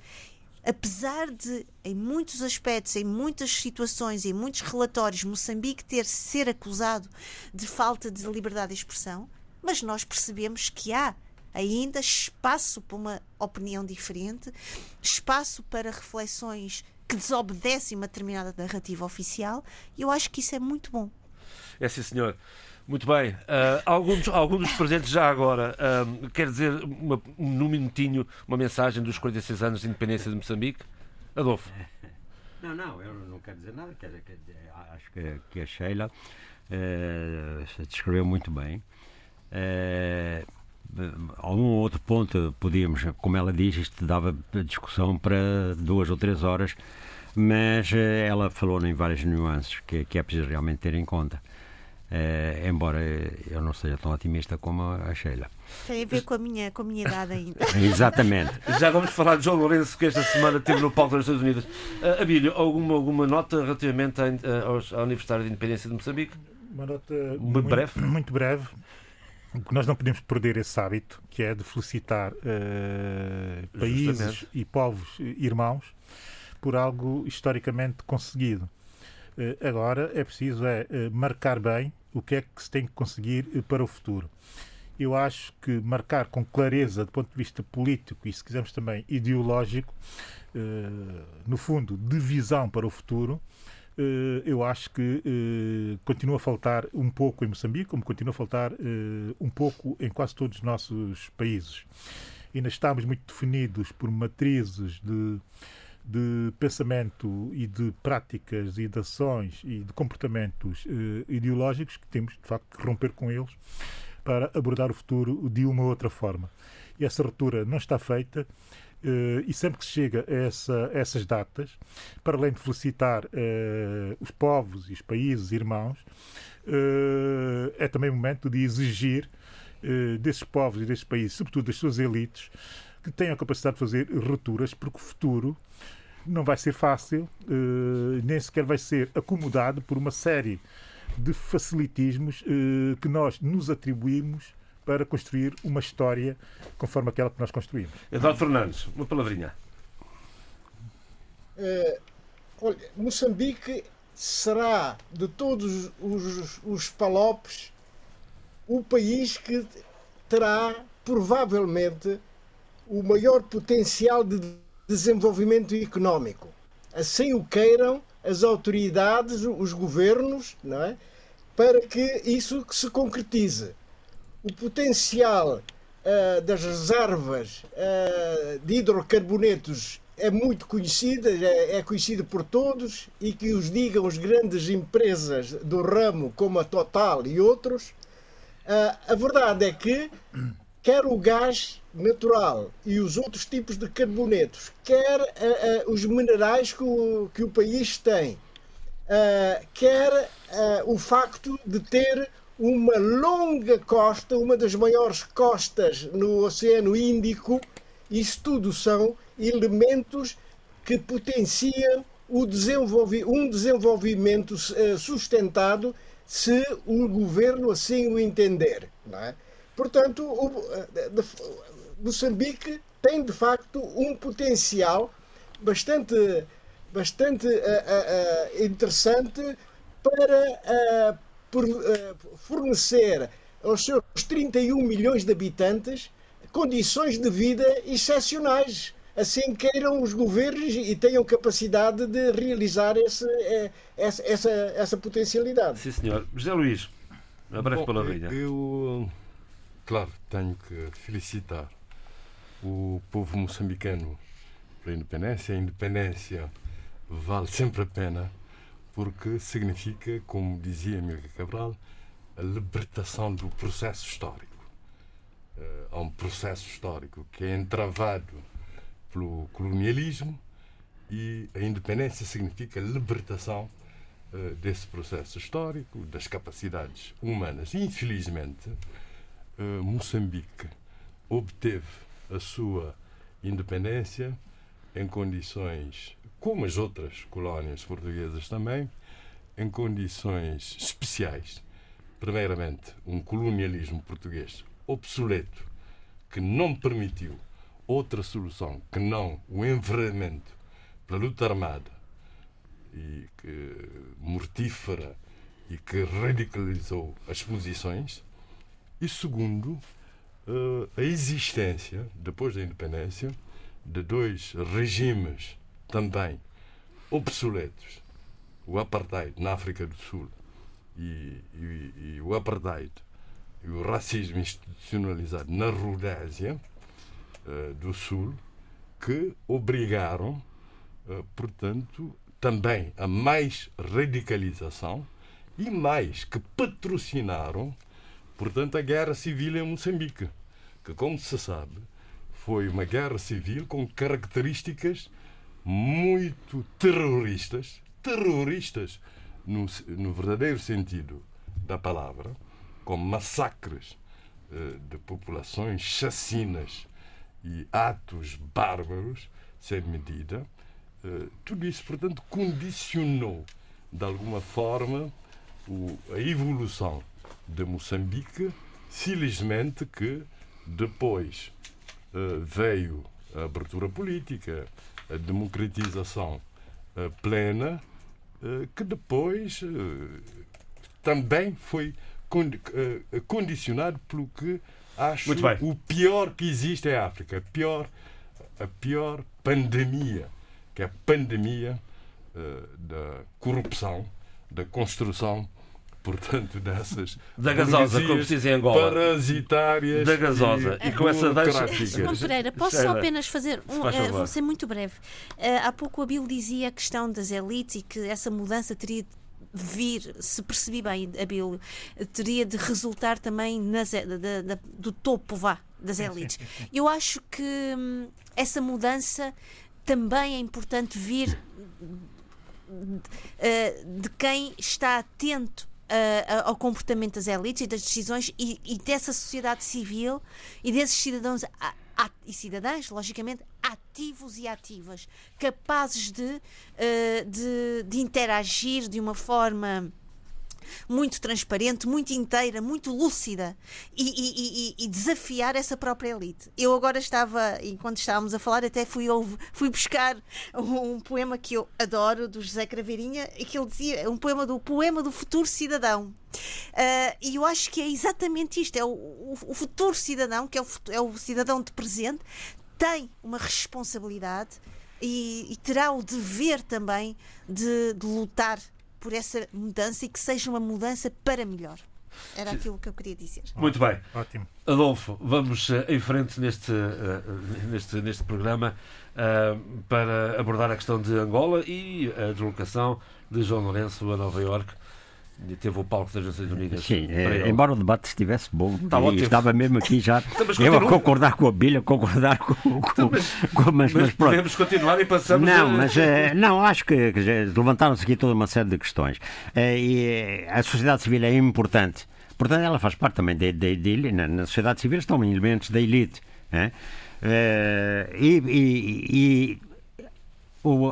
apesar de, em muitos aspectos, em muitas situações, em muitos relatórios, Moçambique ter ser acusado de falta de liberdade de expressão, mas nós percebemos que há ainda espaço para uma opinião diferente, espaço para reflexões que desobedecem uma determinada narrativa oficial, e eu acho que isso é muito bom. É sim, senhor. Muito bem. Uh, algum, dos, algum dos presentes já agora uh, quer dizer uma, num minutinho uma mensagem dos 46 anos de independência de Moçambique? Adolfo. Não, não, eu não quero dizer nada. Quer, quer, acho que, que a Sheila uh, descreveu muito bem. Uh, algum outro ponto podíamos, como ela diz, isto dava discussão para duas ou três horas, mas ela falou em várias nuances que, que é preciso realmente ter em conta. Uh, embora eu não seja tão otimista como a Sheila. Tem a ver com a minha, com a minha idade ainda. Exatamente. Já vamos falar de João Lourenço, que esta semana teve no palco das Nações Unidas. Uh, Abílio, alguma, alguma nota relativamente a, ao aniversário de independência de Moçambique? Uma nota muito breve. Muito breve. Nós não podemos perder esse hábito, que é de felicitar uh, países e povos irmãos por algo historicamente conseguido. Eh, agora é preciso é, eh, marcar bem o que é que se tem que conseguir eh, para o futuro. Eu acho que marcar com clareza do ponto de vista político e, se quisermos também, ideológico, no fundo, de visão para o futuro, eu acho que continua a faltar um pouco em Moçambique, como continua a faltar um pouco em quase todos os nossos países. Ainda estamos muito definidos por matrizes de de pensamento e de práticas e de ações e de comportamentos eh, ideológicos que temos, de facto, que romper com eles para abordar o futuro de uma outra forma. E essa ruptura não está feita. Uh, e sempre que se chega a, essa, a, essas datas, para além de felicitar uh, os povos e os países irmãos, é também momento de exigir desses povos e desses países, sobretudo das suas elites, que tenham a capacidade de fazer rupturas, porque o futuro não vai ser fácil, uh, nem sequer vai ser acomodado por uma série de facilitismos uh, que nós nos atribuímos para construir uma história conforme aquela que nós construímos. Eduardo Fernandes, uma palavrinha. Uh, olha, Moçambique será, de todos os, os palopes, o país que terá provavelmente o maior potencial de desenvolvimento económico. Assim o queiram as autoridades, os governos, não é? para que isso se concretize. O potencial uh, das reservas uh, de hidrocarbonetos é muito conhecido, é, é, conhecido por todos e que os digam as grandes empresas do ramo, como a Total e outros. Uh, a verdade é que quer o gás natural e os outros tipos de carbonetos, quer uh, uh, os minerais que o, que o país tem, uh, quer o facto de ter uma longa costa, uma das maiores costas no Oceano Índico, isso tudo são elementos que potenciam o desenvolvi um desenvolvimento sustentado se o governo assim o entender. Não é? Portanto, o, eh, Moçambique tem de facto um potencial bastante, bastante uh, uh, interessante para por, fornecer aos seus 31 milhões de habitantes condições de vida excepcionais. Assim queiram os governos e tenham capacidade de realizar esse, essa, essa, essa potencialidade. Sim, senhor. José Luís, uma breve palavrinha. Eu claro, tenho que felicitar o povo moçambicano pela independência. A independência vale sempre a pena porque significa, como dizia Milka Cabral, a libertação do processo histórico. Uh, há um processo histórico que é entravado pelo colonialismo e a independência significa libertação uh, desse processo histórico, das capacidades humanas. infelizmente, uh, Moçambique obteve a sua independência em condições como as outras colónias portuguesas também, em condições especiais. Primeiramente, um colonialismo português obsoleto, que não permitiu outra solução que não o envergamento pela luta armada e que mortífera e que radicalizou as posições. E segundo, eh, a existência, depois da independência, de dois regimes também obsoletos, o apartheid na África do Sul e, e, e o apartheid e o racismo institucionalizado na Rodésia uh, do Sul, que obrigaram, uh, portanto, também a mais radicalização e mais que patrocinaram, portanto, a guerra civil em Moçambique, que, como se sabe, foi uma guerra civil com características muito terroristas, terroristas no, no verdadeiro sentido da palavra, com massacres uh, de populações, chacinas e atos bárbaros sem medida. Uh, tudo isso, portanto, condicionou de alguma forma o, a evolução de Moçambique, felizmente que depois uh, veio a abertura política, a democratização uh, plena, uh, que depois também foi condicionado pelo que acho o pior que existe em África, a pior, a pior pandemia, que é a pandemia da corrupção, da construção portanto, dessas da gasosa, como se diz em Angola, parasitárias da gasosa e, e com essa deixa. João Pereira, posso só apenas fazer um, uh, vou ser muito breve. Uh, há pouco a Bill dizia a questão das elites e que essa mudança teria de vir, se percebi bem, a Bill, teria de resultar também nas, da, da, do topo vá, das elites. Eu acho que hum, essa mudança também é importante vir de quem está atento uh, ao comportamento das elites e das decisões e, e, dessa sociedade civil e desses cidadãos a, a, e cidadãs, logicamente, ativos e ativas, capazes de, uh, de, de interagir de uma forma muito transparente, muito inteira, muito lúcida e, e, e, desafiar essa própria elite. Eu agora estava, enquanto estávamos a falar, até fui, fui buscar um, poema que eu adoro, do José Craveirinha, e que ele dizia, um poema do poema do futuro cidadão. Uh, e eu acho que é exatamente isto: é o, o, o futuro cidadão, que é o, é o cidadão de presente, tem uma responsabilidade e, e terá o dever também de, de lutar por essa mudança e que seja uma mudança para melhor. Era aquilo que eu queria dizer. Muito bem. Ótimo. Adolfo, vamos uh, em frente neste, uh, neste, neste programa para abordar a questão de Angola e a deslocação de João Lourenço a Nova Iorque teve o palco das Nações Unidas. Sim, é, embora o debate estivesse bom, tá estava mesmo aqui já. Então, eu a concordar com a Bíblia, concordar com. com, então, mas, com mas, mas, mas podemos continuar e passamos. Não, a... mas uh, não, acho que, que levantaram-se aqui toda uma série de questões. Uh, e uh, a sociedade civil é importante. Portanto, ela faz parte também da, da, da na, sociedade civil estão elementos da elite. e, e, e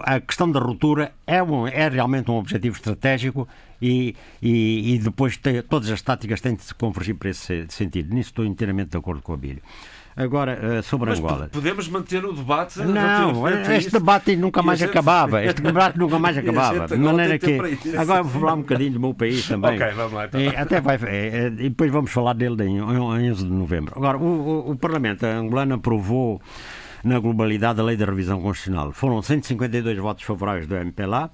a questão da ruptura é, um, é realmente um objetivo estratégico e, e, e depois tem, todas as táticas têm de se convergir para esse sentido. Nisso estou inteiramente de acordo com a Bíblia. Agora, eh, sobre Mas Angola. Podemos manter o debate. Não, este debate nunca mais gente... acabava. Este debate nunca mais acabava. De maneira que. Agora vou falar um bocadinho do meu país também. Ok, vamos lá. Então. E, até vai, e depois vamos falar dele em, em 11 de novembro. Agora, o, o, o Parlamento angolano aprovou na globalidade a lei da revisão constitucional. Foram 152 votos favoráveis do MPLA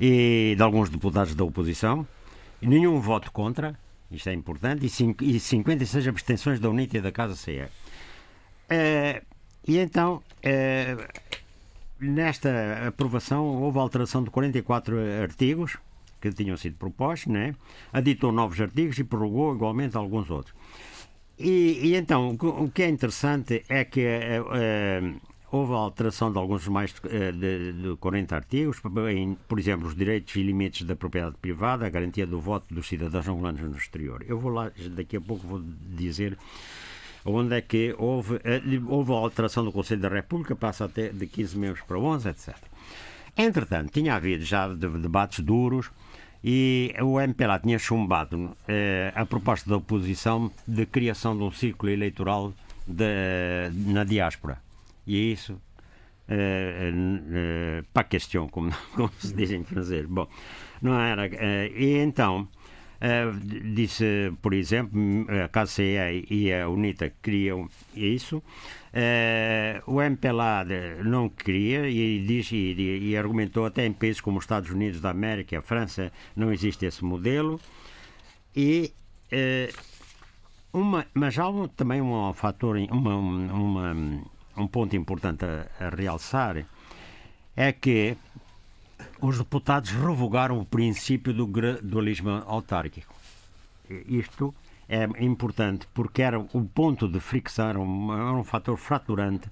e de alguns deputados da oposição, nenhum voto contra, isto é importante, e 56 abstenções da UNITA e da Casa CE. Eh, e então, eh, nesta aprovação, houve alteração de 44 artigos que tinham sido propostos, né? aditou novos artigos e prorrogou igualmente alguns outros. E, e então, o que é interessante é que uh, houve a alteração de alguns mais eh, de, de 40 artigos, em, por exemplo, os direitos e limites da propriedade privada, a garantia do voto dos cidadãos angolanos no exterior. Eu vou lá, daqui a pouco vou dizer onde é que houve, eh, houve a alteração do Conselho da República, passa até de 15 membros para 11, etc. Entretanto, tinha havido já debates duros e o MPLA tinha chumbado eh, a proposta da oposição de criação de um círculo eleitoral de, na diáspora. E isso, eh, eh, pas question, como, como se diz em francês. Bom, não era. Eh, e então. Uh, disse, por exemplo, a KCE e a UNITA queriam isso, Uh, o MPLA não queria e, diz, e, e, argumentou até em países como os Estados Unidos da América, a França, não existe esse modelo. E, uh, uma, mas há também um fator, uma, uma, um ponto importante a, a realçar, é que os deputados revogaram o princípio do gradualismo autárquico. Isto é importante porque era o ponto de fricção, era um, era um fator fraturante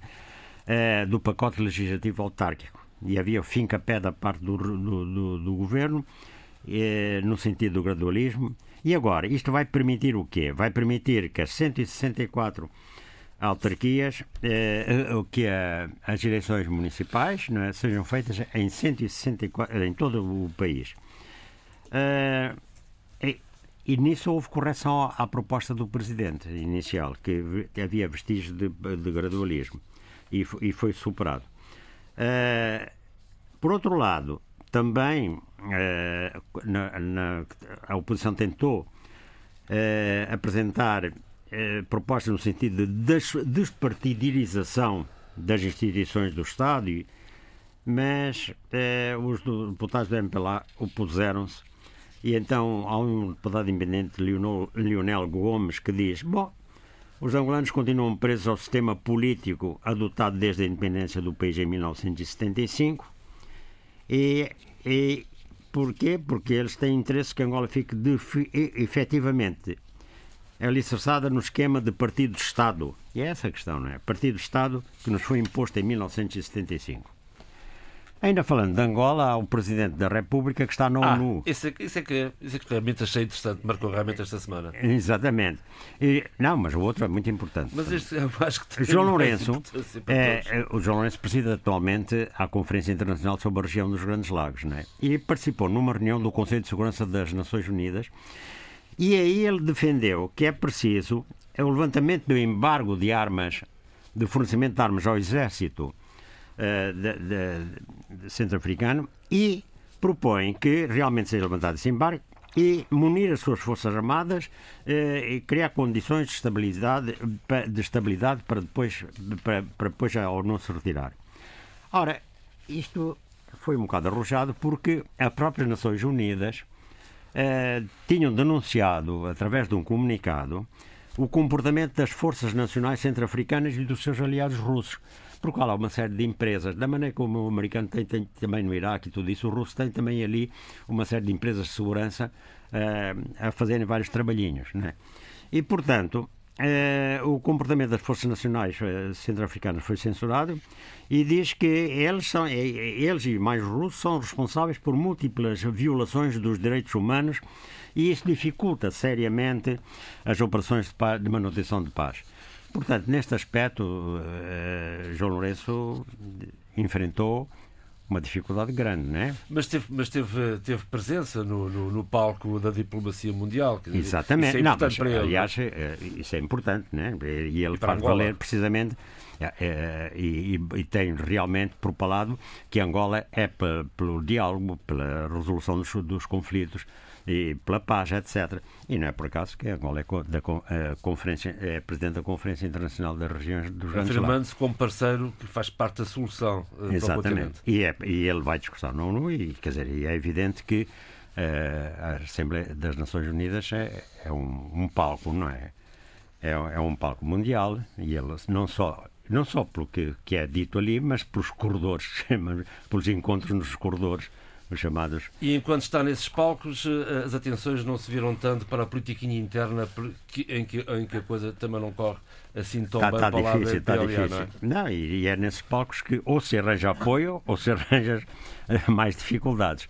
é, do pacote legislativo autárquico. E havia fim-capé da parte do, do, do, do governo, é, no sentido do gradualismo. E agora, isto vai permitir o quê? Vai permitir que as 164 autarquias, eh, que as eleições municipais é, sejam feitas em 164 em todo o país. Eh, e nisso houve correção à, proposta do presidente inicial, que, havia vestígios de, de gradualismo, e, foi superado. Uh, por outro lado, também na, na, a oposição tentou uh, apresentar propostas no sentido de des, despartidização das instituições do Estado, mas os deputados do MPLA opuseram-se e então há um deputado independente, Lionel Gomes, que diz: Bom, os angolanos continuam presos ao sistema político adotado desde a independência do país em 1975. E, e porquê? Porque eles têm interesse que Angola fique efetivamente alicerçada no esquema de partido-Estado. E é essa a questão, não é? Partido-Estado que nos foi imposto em 1975. Ainda falando de Angola, há o Presidente da República que está na ah, ONU. Isso é, isso, é que, isso é que realmente achei interessante, marcou realmente esta semana. Exatamente. E, não, mas o outro é muito importante. Mas este eu acho que tem João Lourenço, é, é, o João Lourenço preside atualmente a Conferência Internacional sobre a Região dos Grandes Lagos, não é? E participou numa reunião do Conselho de Segurança das Nações Unidas e aí ele defendeu que é preciso o levantamento do embargo de armas, de fornecimento de armas ao Exército uh, centro-africano e propõe que realmente seja levantado esse embargo e munir as suas Forças Armadas eh, e criar condições de estabilidade, de estabilidade para, depois, para, para depois ao não se retirar. Ora, isto foi um bocado arrojado porque as próprias Nações Unidas eh, tinham denunciado, através de um comunicado, o comportamento das forças nacionais centro-africanas e dos seus aliados russos porque há lá uma série de empresas, da maneira como o americano tem, tem também no Iraque e tudo isso, o russo tem também ali uma série de empresas de segurança uh, a fazerem vários trabalhinhos. Né? E, portanto, Uh, o comportamento das forças nacionais uh, centro-africanas foi censurado e diz que eles, são, eles e mais russos são responsáveis por múltiplas violações dos direitos humanos e isso dificulta seriamente as operações de, paz, de manutenção de paz. Portanto, neste aspecto, uh, João Lourenço enfrentou uma dificuldade grande, não é? Mas teve, mas teve, teve presença no, no, no palco da diplomacia mundial. Dizer, Exatamente. Isso é importante não, mas, para ele. Aliás, é? isso é importante, não é? E ele e faz Angola. valer precisamente é, é, e, e, tem realmente propalado que Angola é pelo diálogo, pela resolução dos, dos conflitos e pela paz, etc. E não é por acaso que Angola é, da, conferência, é presidente da Conferência Internacional das Regiões dos Grandes Afirmando-se como parceiro que faz parte da solução uh, Exatamente. E, é, e ele vai discursar na ONU e, quer dizer, e é evidente que uh, a Assembleia das Nações Unidas é, é um, um, palco, não é? é? É um palco mundial e ele não só não só pelo que, que é dito ali, mas pelos corredores, pelos encontros nos corredores os chamados. E enquanto está nesses palcos, eh, as atenções não se viram tanto para a politiquinha interna em que, em que a coisa também não corre assim tão tá, bem tá para difícil, está difícil. Não, é? não e, é nesses palcos que ou se arranja apoio ou se arranja mais dificuldades.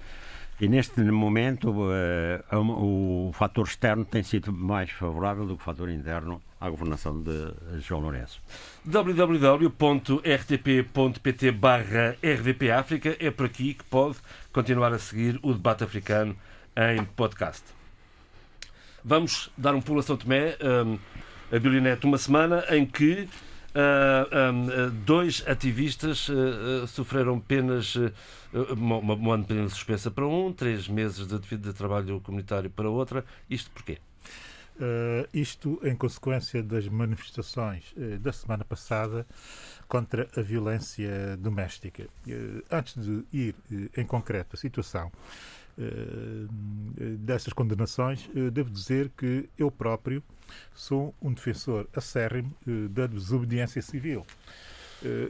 E neste momento uh, o, fator externo tem sido mais favorável do que o fator interno à governação de João Lourenço. www.rtp.pt barra rdpafrica é por aqui que pode continuar a seguir o debate africano em podcast. Vamos dar um pulo a São Tomé, um, a Bilionete, uma semana em que uh, um, dois ativistas uh, sofreram penas uma, uma ano de pena suspensa para um, três meses de, de trabalho comunitário para outra. Isto porquê? Uh, isto em consequência das manifestações uh, da semana passada contra a violência doméstica. Uh, antes de ir em concreto à situação dessas condenações, devo dizer que eu próprio sou um defensor acérrimo da desobediência civil.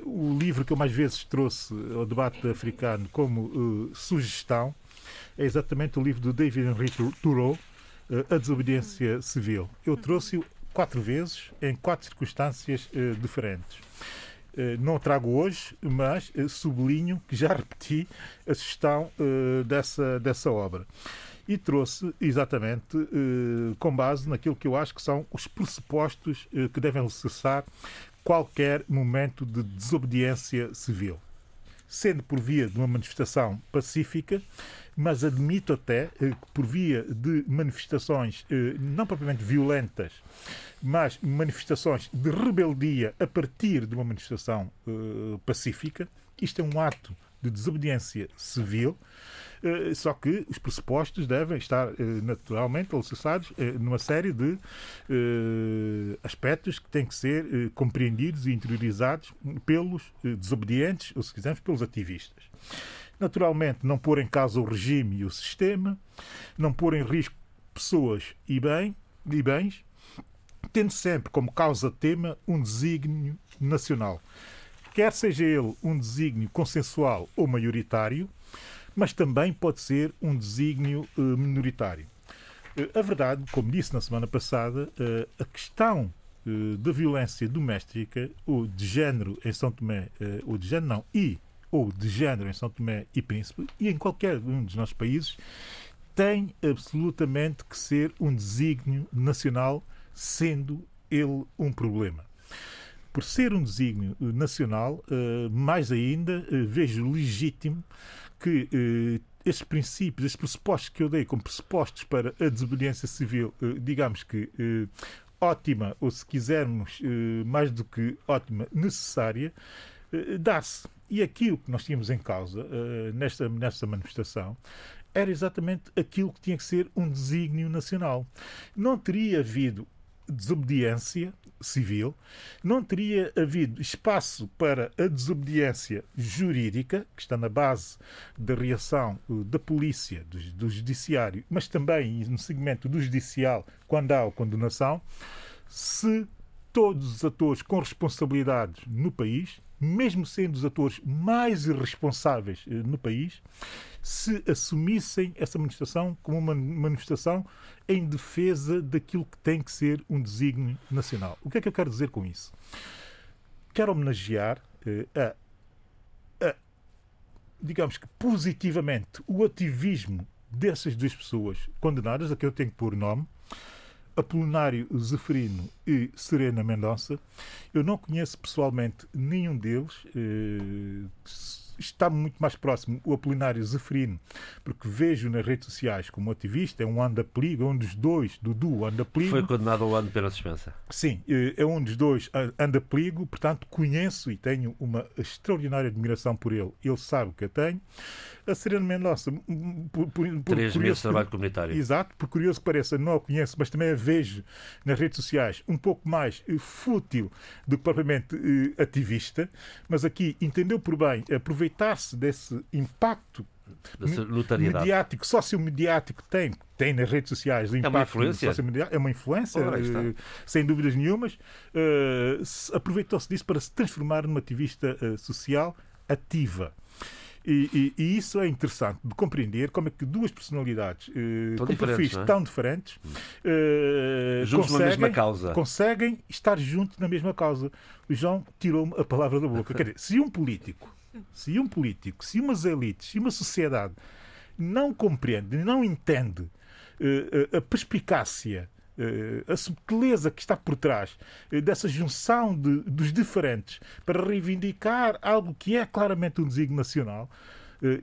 O livro que eu mais vezes trouxe ao debate africano como sugestão é exatamente o livro do David Henry Thoreau, A Desobediência Civil. Eu trouxe-o quatro vezes, em quatro circunstâncias diferentes. Não o trago hoje, mas sublinho que já repeti a sugestão dessa, dessa obra. E trouxe exatamente com base naquilo que eu acho que são os pressupostos que devem cessar qualquer momento de desobediência civil, sendo por via de uma manifestação pacífica, mas admito até eh, que por via de manifestações eh, não propriamente violentas, mas manifestações de rebeldia a partir de uma manifestação eh, pacífica, isto é um ato de desobediência civil, eh, só que os pressupostos devem estar eh, naturalmente alicerçados eh, numa série de aspectos que têm que ser compreendidos e interiorizados pelos desobedientes, ou se quisermos, pelos ativistas. Naturalmente, não pôr em causa o regime e o sistema, não pôr em risco pessoas e, bem, e bens, tendo sempre como causa-tema um desígnio nacional. Quer seja ele um desígnio consensual ou maioritário, mas também pode ser um desígnio uh, minoritário. Uh, a verdade, como disse na semana passada, uh, a questão da violência doméstica, ou de género em São Tomé, ou de género não, e ou de género em São Tomé e Príncipe, e em qualquer um dos nossos países, tem absolutamente que ser um desígnio nacional, sendo ele um problema. Por ser um desígnio nacional, mais ainda vejo legítimo que eh, estes princípios, estes pressupostos que eu dei como pressupostos para a desobediência civil, eh, digamos que eh, ótima, ou se quisermos, eh, mais do que ótima, necessária, eh, dá-se. E aquilo que nós tínhamos em causa eh, nesta, nesta manifestação era exatamente aquilo que tinha que ser um desígnio nacional. Não teria havido desobediência civil, não teria havido espaço para a desobediência jurídica, que está na base da reação uh, da polícia, do, do judiciário, mas também no segmento do judicial, quando há a condenação, se todos os atores com responsabilidades no país, mesmo sendo os atores mais irresponsáveis uh, no país, se assumissem essa manifestação como uma manifestação em defesa daquilo que tem que ser um desígnio nacional. O que é que eu quero dizer com isso? Quero homenagear eh, a, a, digamos que positivamente, o ativismo dessas duas pessoas condenadas, a que eu tenho que pôr nome, Apolinário Zeferino e Serena Mendonça. Eu não conheço pessoalmente nenhum deles. Eh, está muito mais próximo o Apolinário Zeferino, porque vejo nas redes sociais como ativista, é um anda pligo, é um dos dois, Dudu anda pligo. Foi condenado ao ano pela suspensa. Sim, eh, é um dos dois anda pligo, portanto conheço e tenho uma extraordinária admiração por ele. Ele sabe que eu tenho. A Serena Mendonça, por, por, Três meses de trabalho comunitário. Exato, por curioso que pareça, não a conheço, mas também a vejo nas redes sociais um pouco mais eh, fútil do que propriamente uh, ativista, mas aqui entendeu por bem aproveitar-se desse impacto mediático, sociomediático tem, tem nas redes sociais impacto é uma influência, é uma influência sem dúvidas nenhumas. Uh, Aproveitou-se disso para se transformar numa ativista uh, social ativa. E, e, e, isso é interessante de compreender como é que duas personalidades eh, com perfis é? tão diferentes eh, conseguem, conseguem estar juntos na mesma causa. O João tirou-me a palavra da boca. Quer dizer, se um político, se um político, se umas elites, se uma sociedade não compreende, não entende uh, a perspicácia a subtileza que está por trás dessa junção de, dos diferentes para reivindicar algo que é claramente um desígnio nacional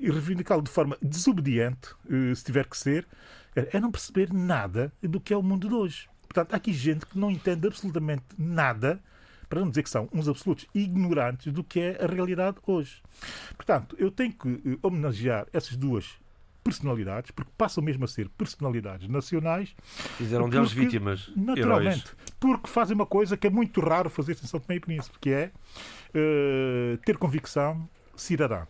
e reivindicá-lo de forma desobediente, se tiver que ser, é não perceber nada do que é o mundo de hoje. Portanto, há aqui gente que não entende absolutamente nada para não dizer que são uns absolutos ignorantes do que é a realidade hoje. Portanto, eu tenho que eh, homenagear essas duas personalidades, porque passam mesmo a ser personalidades nacionais. Fizeram deles vítimas. Naturalmente. Heróis. Porque fazem uma coisa que é muito raro fazer em São Tomé e Príncipe, que é uh, ter convicção cidadã.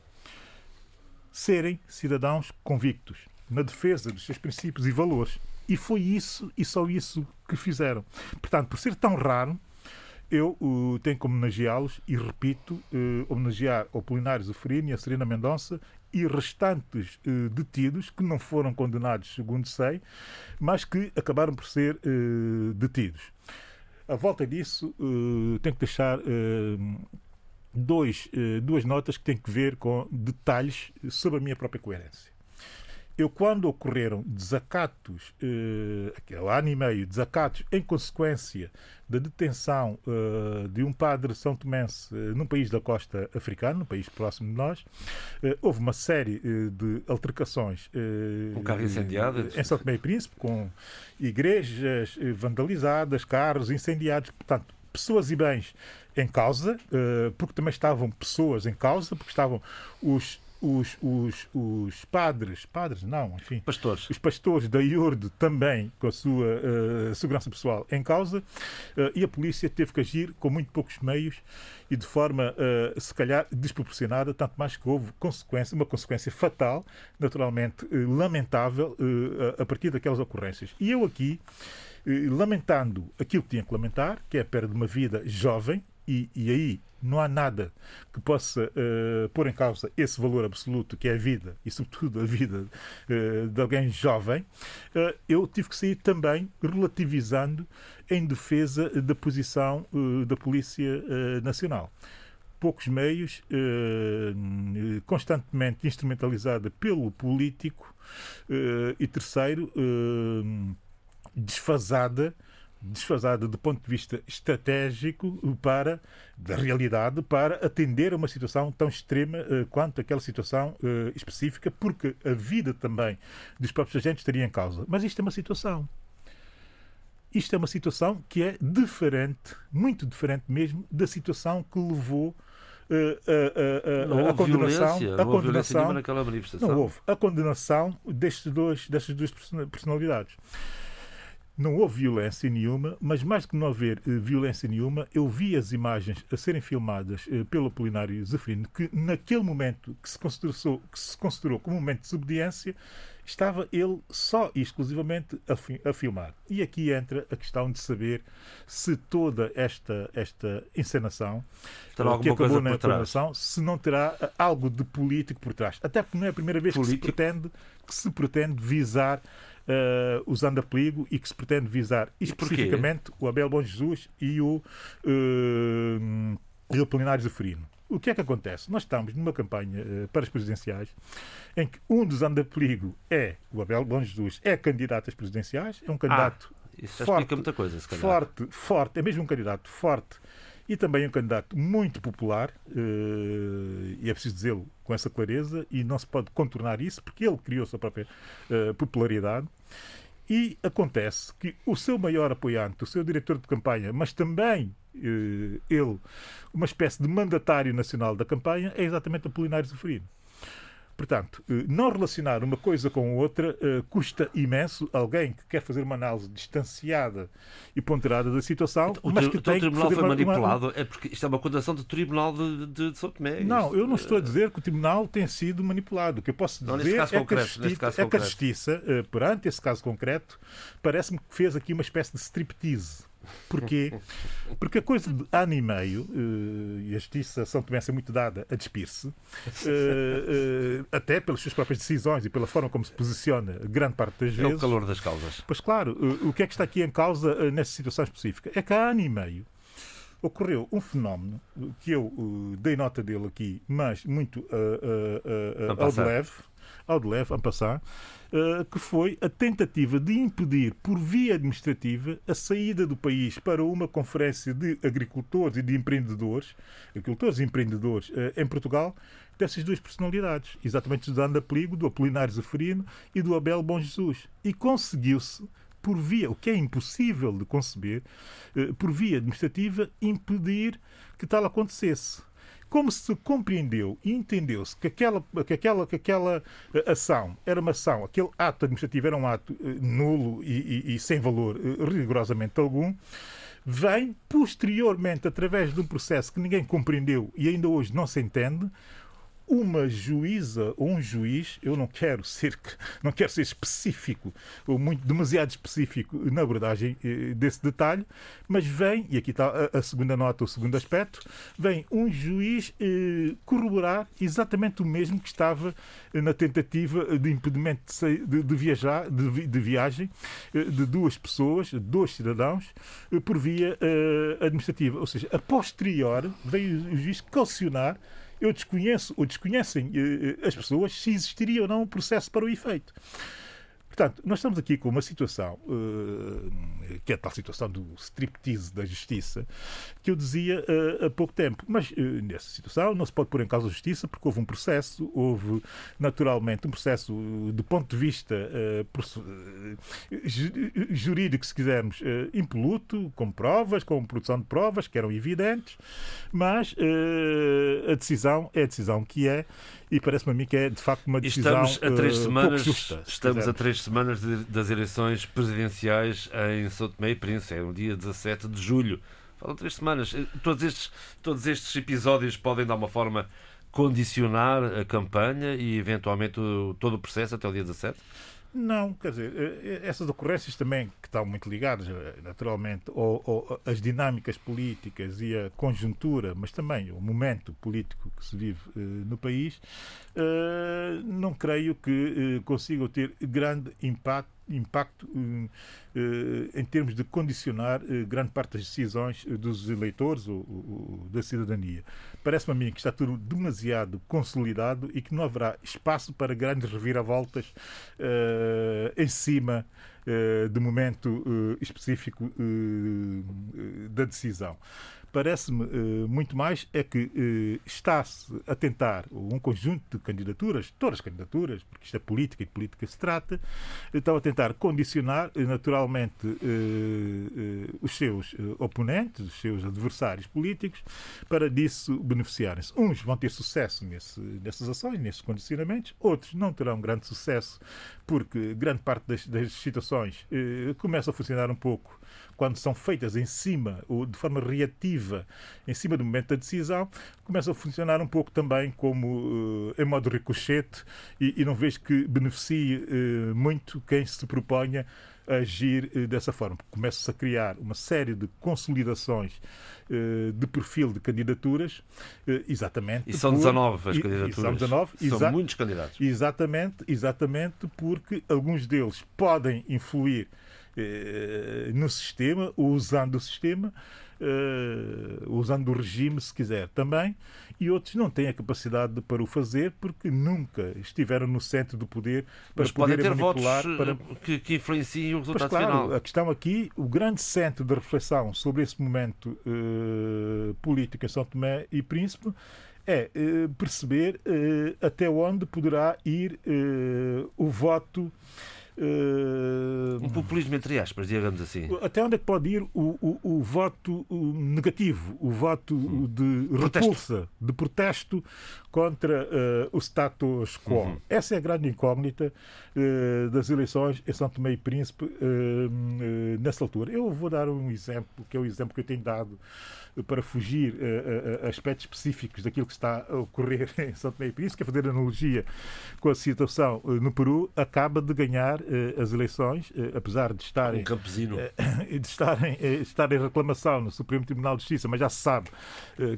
Serem cidadãos convictos na defesa dos seus princípios e valores. E foi isso e só isso que fizeram. Portanto, por ser tão raro, eu uh, tenho que homenageá-los e, repito, uh, homenagear o Polinário Zuferino e a Serena Mendonça e restantes uh, detidos que não foram condenados, segundo sei, mas que acabaram por ser uh, detidos. À volta disso, uh, tenho que deixar dois, duas notas que têm que ver com detalhes sobre a minha própria coerência eu, quando ocorreram desacatos, há ano e meio, desacatos em consequência da detenção eh, de um padre São Tomense eh, num país da costa africana, num país próximo de nós, eh, houve uma série de altercações um carro incendiado em São Tomé e Príncipe, com igrejas vandalizadas, carros incendiados, portanto, pessoas e bens em causa, porque também estavam pessoas em causa, porque estavam os os, os, os padres, padres não, enfim, pastores. os pastores da IURD também com a sua uh, segurança pessoal em causa uh, e a polícia teve que agir com muito poucos meios e de forma, uh, se calhar, desproporcionada, tanto mais que houve consequência, uma consequência fatal, naturalmente lamentável, a partir daquelas ocorrências. E eu aqui, lamentando aquilo que tinha que lamentar, que é a perda de uma vida jovem, e, e aí não há nada que possa uh, pôr em causa esse valor absoluto que é a vida e, sobretudo, a vida uh, de alguém jovem, uh, eu tive que sair também relativizando em defesa da posição da Polícia Nacional. Poucos meios, constantemente instrumentalizada pelo político, e terceiro, desfasada desfasada do ponto de vista estratégico para da realidade para atender a uma situação tão extrema uh, quanto aquela situação uh, específica, porque a vida também dos próprios agentes estaria em causa. Mas isto é uma situação. Isto é uma situação que é diferente, muito diferente mesmo, da situação que levou uh, a, a, a, a condenação, a condenação naquela manifestação. Não houve a condenação destes dois, destas duas personalidades não houve violência nenhuma, mas mais que não haver uh, violência nenhuma, eu vi as imagens a serem filmadas uh, pelo Apolinário Zafrino, que naquele momento que se, considerou, que se considerou como um momento de desobediência, estava ele só e exclusivamente a, fi a, filmar. E aqui entra a questão de saber se toda esta, esta encenação terá que acabou na encenação, se não terá algo de político por trás. Até porque não é a primeira vez político. que se pretende, que se pretende visar uh, usando a perigo e que se pretende visar especificamente o Abel Bom Jesus e o, uh, e o Plenário Zeferino. O que é que acontece? Nós estamos numa campanha uh, para as presidenciais em que um dos anda-perigo é o Abel Bom Jesus, é candidato às presidenciais, é um candidato ah, forte, forte, forte, é mesmo um candidato forte e também um candidato muito popular, uh, e é preciso dizê-lo com essa clareza, e não se pode contornar isso, porque ele criou a sua própria uh, popularidade. E acontece que o seu maior apoiante, o seu diretor de campanha, mas também uh, ele, uma espécie de mandatário nacional da campanha, é exatamente Apolinário Zeferino. Portanto, eh, não relacionar uma coisa com outra uh, custa imenso. Alguém que quer fazer uma análise distanciada e ponderada da situação, o, mas que o tem tribunal que foi manipulado, uma... é porque isto é uma condenação do tribunal de, de, de São Tomé. Não, eu não estou a dizer que o tribunal tenha sido manipulado. O que eu posso dizer não, é, que a justiça, é que a justiça, uh, perante esse caso concreto, parece-me que fez aqui uma espécie de striptease Porquê? Porque a coisa de ano e meio, uh, e a justiça São Tomé é muito dada a despir-se, uh, uh, até pelas suas próprias decisões e pela forma como se posiciona grande parte das vezes. É o calor das causas. Pois claro, o que é que está aqui em causa nessa situação específica? É que há ano e meio ocorreu um fenómeno que eu dei nota dele aqui, mas muito uh, ao breve, ao de leve, en passant, uh, que foi a tentativa de impedir, por via administrativa, a saída do país para uma conferência de agricultores e de empreendedores, agricultores e empreendedores uh, em Portugal, dessas duas personalidades, exatamente do Anda Pligo, do Apolinário Zeferino e do Abel Bom Jesus. E conseguiu-se por via, o que é impossível de conceber, uh, por via administrativa, impedir que tal acontecesse como se compreendeu e entendeu-se que aquela, que, aquela, que aquela eh, ação era uma ação, aquele ato administrativo era um ato eh, nulo e, e, e sem valor eh, rigorosamente algum, vem posteriormente, através de um processo que ninguém compreendeu e ainda hoje não se entende, uma juíza ou um juiz, eu não quero ser, não quero ser específico ou muito demasiado específico na abordagem eh, desse detalhe, mas vem, e aqui está a, segunda nota, o segundo aspecto, vem um juiz eh, corroborar exatamente o mesmo que estava na tentativa de impedimento de, viajar, de, viagem eh, de duas pessoas, dois cidadãos, eh, por via eh, administrativa. Ou seja, a posterior veio o juiz calcionar eu desconheço ou desconhecem eh, eh, as pessoas se existiria ou não um processo para o efeito. Portanto, nós estamos aqui com uma situação, uh, que é a tal situação do striptease da justiça, que eu dizia uh, há pouco tempo. Mas uh, nessa situação não se pode pôr em causa a justiça porque houve um processo, houve naturalmente um processo do ponto de vista jurídico, se quisermos, impoluto, com provas, com produção de provas que eram evidentes, mas a decisão é a decisão que é e parece-me a mim que é de facto uma decisão estamos a três semanas, justa, Estamos a três semanas de, das eleições presidenciais em São Tomé e Príncipe, é no dia 17 de julho. Falam três semanas. Eh, todos estes, todos estes episódios podem, de alguma forma, condicionar a campanha e, eventualmente, todo o processo até o dia 17? Não, quer dizer, eh, eh, essas ocorrências também que estão muito ligadas, eh, naturalmente, ou, às dinâmicas políticas e a conjuntura, mas também o momento político que se vive no país, não creio que consigam ter grande impacto impacto em termos de condicionar grande parte das decisões dos eleitores ou, da cidadania. Parece-me a mim que está tudo demasiado consolidado e que não haverá espaço para grandes reviravoltas em cima do momento específico da decisão parece-me uh, muito mais é que uh, está-se a tentar um conjunto de candidaturas, todas as candidaturas, porque isto é política e de política se trata, estão a tentar condicionar uh, naturalmente os seus oponentes, os seus adversários políticos, para disso beneficiarem-se. Uns vão ter sucesso nesse, nessas ações, nesses condicionamentos, outros não terão grande sucesso, porque grande parte das, das situações começa a funcionar um pouco quando são feitas em cima ou de forma reativa, em cima do momento da decisão, começam a funcionar um pouco também como uh, em modo ricochete e, e, não vejo que beneficie uh, muito quem se proponha a agir uh, dessa forma. Começa-se a criar uma série de consolidações de perfil de candidaturas, exatamente. E são por, 19 as candidaturas. E, são 19, são muitos candidatos. Exatamente, exatamente porque alguns deles podem influir eh, no sistema, usando o sistema, uh, usando o regime, se quiser, também, e outros não têm a capacidade para o fazer porque nunca estiveram no centro do poder para Mas poder podem ter manipular votos para... que, que influenciem o resultado claro, final. A questão aqui, o grande centro de reflexão sobre esse momento uh, político em São Tomé e Príncipe é uh, perceber uh, até onde poderá ir o voto Uh, um populismo entre aspas, digamos assim. Até onde é que pode ir o, o, o voto negativo, o voto hum. de repulsa, de protesto contra uh, o status quo? Uhum. Essa é a grande incógnita uh, das eleições em São Tomé e Príncipe nessa altura. Eu vou dar um exemplo, que é o exemplo que eu tenho dado para fugir a, aspectos específicos daquilo que está a ocorrer em São Tomé e Príncipe, que é fazer analogia com a situação no Peru, acaba de ganhar as eleições, apesar de estarem, um campesino. De estarem, estarem em reclamação no Supremo Tribunal de Justiça, mas já se sabe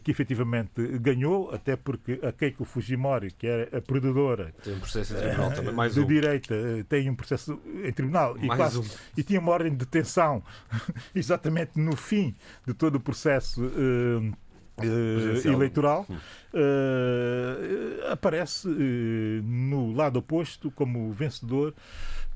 que efetivamente ganhou, até porque a Keiko Fujimori, que é a perdedora tem um processo em tribunal também, mais de um. direita, tem um processo em tribunal e, quase, um. e tinha uma ordem de detenção exatamente no fim de todo o processo uh, eleitoral, uh, aparece no lado oposto como vencedor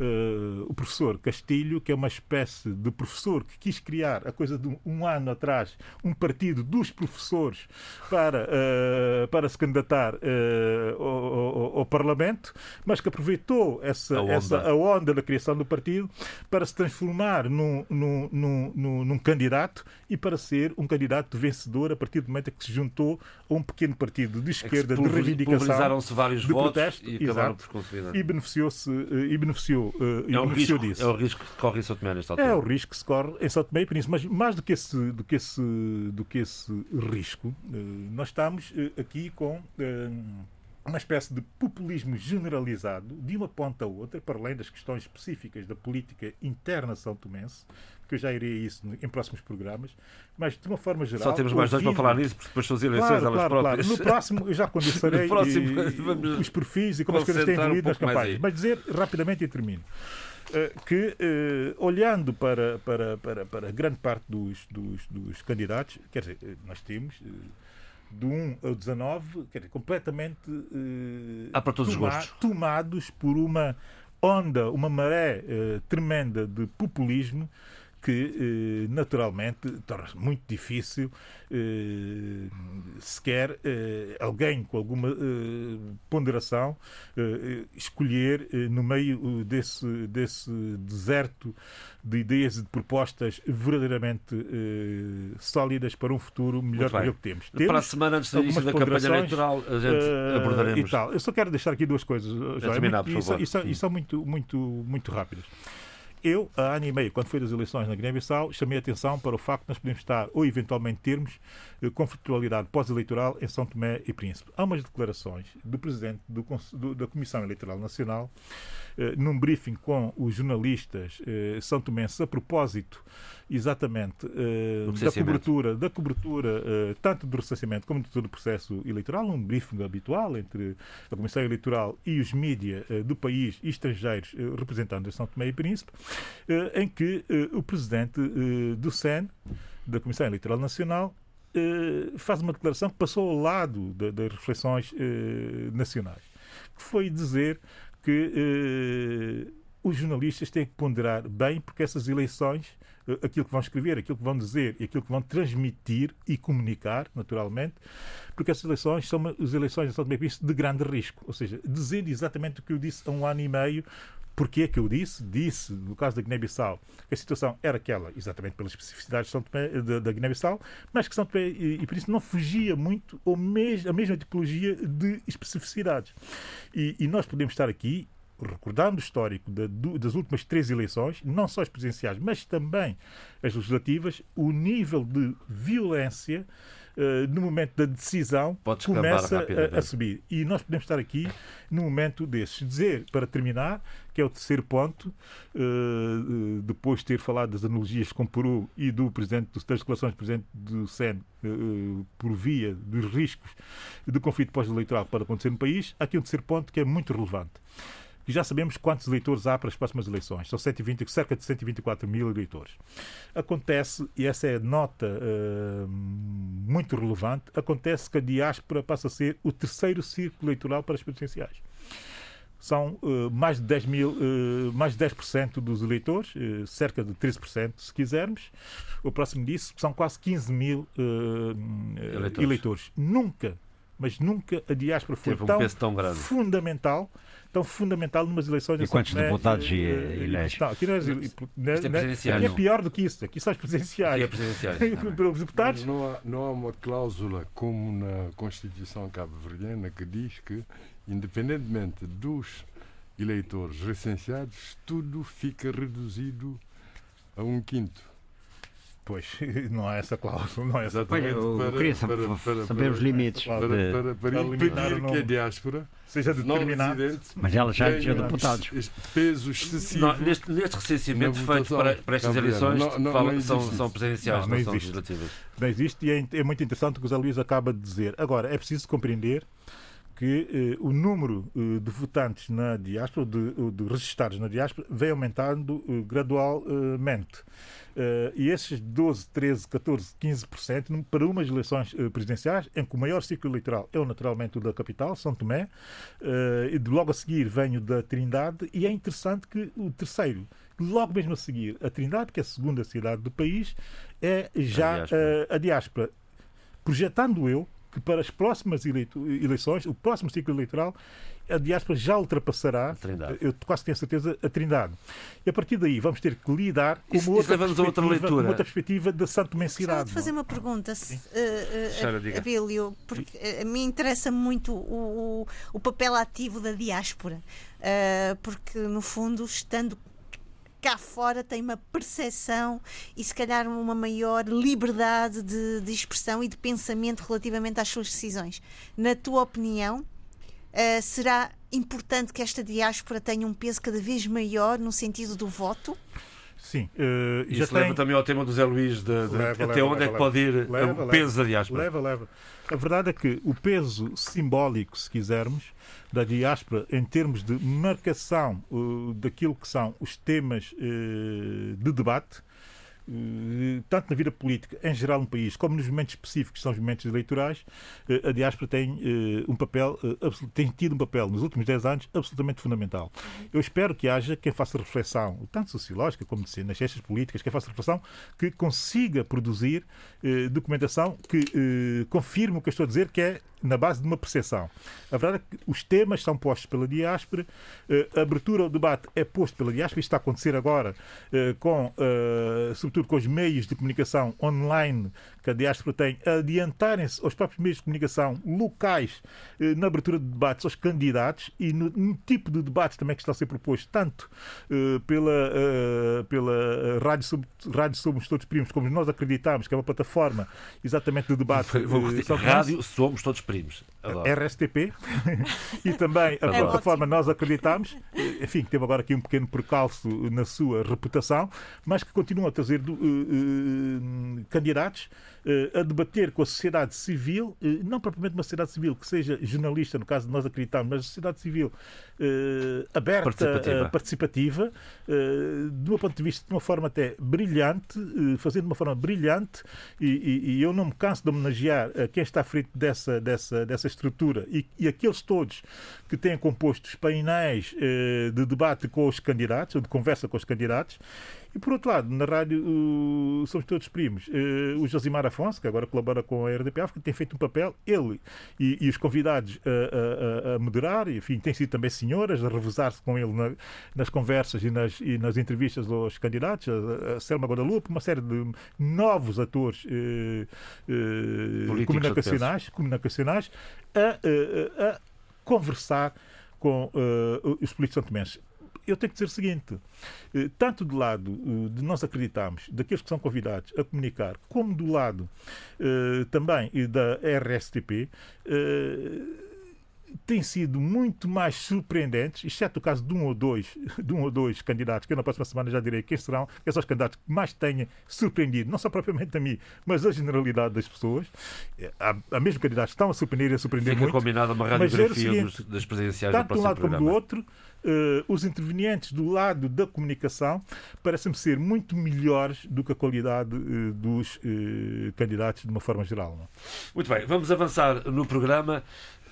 uh, o professor Castilho, que é uma espécie de professor que quis criar, a coisa de um ano atrás, um partido dos professores para, uh, para se candidatar uh, ao, ao, ao, Parlamento, mas que aproveitou essa a, onda. essa, a onda da criação do partido para se transformar num, num, num, num, candidato e para ser um candidato vencedor a partir do momento em que se juntou a um pequeno partido de esquerda é de reivindicação. se vários de votos protesto, e acabaram por consolidar. E beneficiou-se e beneficiou uh, é o risco, disso. É o risco que corre em São Tomé nesta altura. É o risco que se corre em São Tomé e Príncipe. Mas mais do que esse, do que esse, do que esse risco, uh, nós estamos uh, aqui com uma espécie de populismo generalizado de uma ponta a outra, para além das questões específicas da política interna são tomense, que eu já irei a isso em próximos programas, mas de uma forma geral. Só temos mais dois para falar nisso, porque depois são as eleições claro, elas claro, próprias. Claro. No próximo eu já condensarei os perfis e como as coisas têm evoluído um nas campanhas. Mas dizer rapidamente e termino. Uh, que, uh, olhando para, para, para, para grande parte dos, dos, dos candidatos, quer dizer, eh, nós temos uh, do 1 ao 19, quer dizer, completamente ah, para todos toma, os gostos. tomados por uma onda, uma maré tremenda de populismo que eh, naturalmente torna-se muito difícil eh, sequer eh, alguém com alguma ponderação escolher no meio desse, desse deserto de ideias e de propostas verdadeiramente sólidas para um futuro melhor que o que temos. temos. Para a semana antes do início da campanha eleitoral a gente abordaremos. E tal. Eu só quero deixar aqui duas coisas, João, terminar, e, são, e são muito, muito, muito rápidas. Eu, há ano e meio, quando foi das eleições na Guiné-Bissau, chamei a atenção para o facto de nós podemos estar, ou eventualmente termos, eh, conflitualidade pós-eleitoral em São Tomé e Príncipe. Há umas declarações do presidente do, da Comissão Eleitoral Nacional, num briefing com os jornalistas eh, são tomenses a propósito exatamente eh, da cobertura, da cobertura eh, tanto do recenseamento como de todo o processo eleitoral, um briefing habitual entre a Comissão Eleitoral e os mídias eh, do país e estrangeiros eh, representando São Tomé e Príncipe, eh, em que o presidente do SEN, da Comissão Eleitoral Nacional, eh, faz uma declaração que passou ao lado das reflexões eh, nacionais, que foi dizer que eh, os jornalistas têm que ponderar bem, porque essas eleições, aquilo que vão escrever, aquilo que vão dizer e aquilo que vão transmitir e comunicar, naturalmente, porque essas eleições são as eleições de São Tomé de grande risco. Ou seja, dizendo exatamente o que eu disse há um ano e meio Porquê que eu disse? Disse, no caso da Guiné-Bissau, que a situação era aquela, exatamente pelas especificidades de São Tomé, da, da Guiné-Bissau, mas que São Tomé e, e Príncipe não fugia muito ou mes, a mesma tipologia de especificidades. E, e nós podemos estar aqui recordando o histórico das últimas três eleições, não só as presidenciais, mas também as legislativas, o nível de violência no momento da decisão começa a, a, subir. E nós podemos estar aqui num momento desses. Dizer, para terminar, que é o terceiro ponto, uh, depois de ter falado das analogias com Peru e do presidente das declarações do presidente do uh, por via dos riscos de conflito pós-eleitoral que pode acontecer no país, há aqui um terceiro ponto que é muito relevante que já sabemos quantos eleitores há para as próximas eleições. São 120, cerca de 124 mil eleitores. Acontece, e essa é nota uh, muito relevante, acontece que a diáspora passa a ser o terceiro círculo eleitoral para as presidenciais são uh, mais de 10 mil, uh, mais de 10% dos eleitores, cerca de 13% se quisermos. O próximo disso são quase 15 mil eleitores. eleitores. Nunca, mas nunca a diáspora foi um tão, tão fundamental tão fundamental numas eleições E quantos deputados é, elege? Não, aqui não é, é, é, é pior do que isso. Aqui são as presidenciais. Aqui é presidenciais. Pelos deputados. Não há, não há uma cláusula como na Constituição cabo-verdiana que diz que, independentemente dos eleitores recenseados, tudo fica reduzido a um quinto. Pois, não há essa cláusula, não é essa Pois, eu para, queria saber, para, para, saber os limites. Para, para, para impedir que a diáspora seja determinada. Mas ela já tinha deputados. Peso excessivo. Não, neste, neste recenseamento feito para, para estas eleições não, não, fala, não são, são presidenciais, não, não, são legislativas. Não existe e é, é muito interessante o que o Zé Luís acaba de dizer. Agora, é preciso compreender que o número de votantes na diáspora, de, de registados na diáspora, vem aumentando gradualmente. Uh, e esses 12, 13, 14, 15% para umas eleições uh, presidenciais, em que o maior ciclo eleitoral é naturalmente o da capital, São Tomé, e de logo a seguir venho da Trindade, e é interessante que o terceiro, logo mesmo a seguir, a Trindade, que é a segunda cidade do país, é já a diáspora. a diáspora. Projetando eu que para as próximas eleições, o próximo ciclo eleitoral, a diáspora já ultrapassará, eu quase tenho certeza, a Trindade. E a partir daí vamos ter que lidar com uma outra, perspectiva, outra, outra perspectiva da Santo Mensidade. Vou fazer uma pergunta, uh, uh, Abílio, porque a mim interessa muito o, o, o papel ativo da diáspora, uh, porque no fundo, estando cá fora tem uma percepção e se calhar uma maior liberdade de, de expressão e de pensamento relativamente às suas decisões. Na tua opinião, uh, será importante que esta diáspora tenha um peso cada vez maior no sentido do voto? Sim. Uh, Isso já leva tem... também ao tema do Zé Luís, de, de leva, até leva, onde leva, é que pode ir o peso da diáspora. Leva, leva. A verdade é que o peso simbólico, se quisermos, da diáspora em termos de marcação uh, daquilo que são os temas uh, de debate, eh, tanto na vida política em geral no país, como nos momentos específicos, que são os momentos eleitorais, a diáspora tem um papel, tem tido um papel nos últimos 10 anos absolutamente fundamental. Eu espero que haja quem faça reflexão, tanto sociológica como nas ciências políticas, quem faça reflexão, que consiga produzir documentação que confirme o que eu estou a dizer, que é na base de uma percepção. A verdade é que os temas são postos pela diáspora, eh, a abertura ao debate é posto pela diáspora, isto está a acontecer agora eh, com, eh, sobretudo com os meios de comunicação online que a diáspora tem, a adiantarem-se aos próprios meios de comunicação locais na abertura de debates aos candidatos e no, no tipo de debates também que está a ser proposto, tanto pela, pela Rádio, sobre, Rádio Somos Todos Primos, como nós acreditamos, que é uma plataforma exatamente de debate. Vou, Rádio Somos Todos Primos primos. RSTP e também a plataforma Nós Acreditamos, enfim, que teve agora aqui um pequeno percalço na sua reputação, mas que continua a trazer uh, candidatos a debater com a sociedade civil, não propriamente uma sociedade civil que seja jornalista, no caso de Nós Acreditamos, mas sociedade civil aberta, participativa, participativa de um ponto de vista de uma forma até brilhante, fazendo de uma forma brilhante, e, e, eu não me canso de homenagear quem está à frente dessa, dessa, dessa estrutura e, e aqueles todos que têm composto os painéis eh, de debate com os candidatos, ou de conversa com os candidatos, e por outro lado, na rádio uh, somos todos primos. Uh, o Josimar Afonso, que agora colabora com a RDP África, tem feito um papel, ele e, e os convidados a, a, a, moderar, e, enfim, tem sido também senhoras, a revezar-se com ele na, nas conversas e nas, e nas entrevistas aos candidatos, a, a Selma Guadalupe, uma série de novos atores comunicacionais, comunicacionais a, a conversar com uh, os políticos santomenses eu tenho que dizer o seguinte: eh, tanto do lado eh, de nós acreditarmos, daqueles que são convidados a comunicar, como do lado eh, também da RSTP, têm sido muito mais surpreendentes, exceto o caso de um ou dois, de um ou dois candidatos, que eu na próxima semana já direi quem serão, quem são os candidatos que mais tenham surpreendido, não só propriamente a mim, mas a generalidade das pessoas. Há, há mesmo candidatos que estão a surpreender e a surpreender Fica muito. combinada uma radiografia dos, das presidenciais Tanto de um lado programa. como do outro, uh, os intervenientes do lado da comunicação parecem ser muito melhores do que a qualidade uh, dos uh, candidatos de uma forma geral. Não? Muito bem, vamos avançar no programa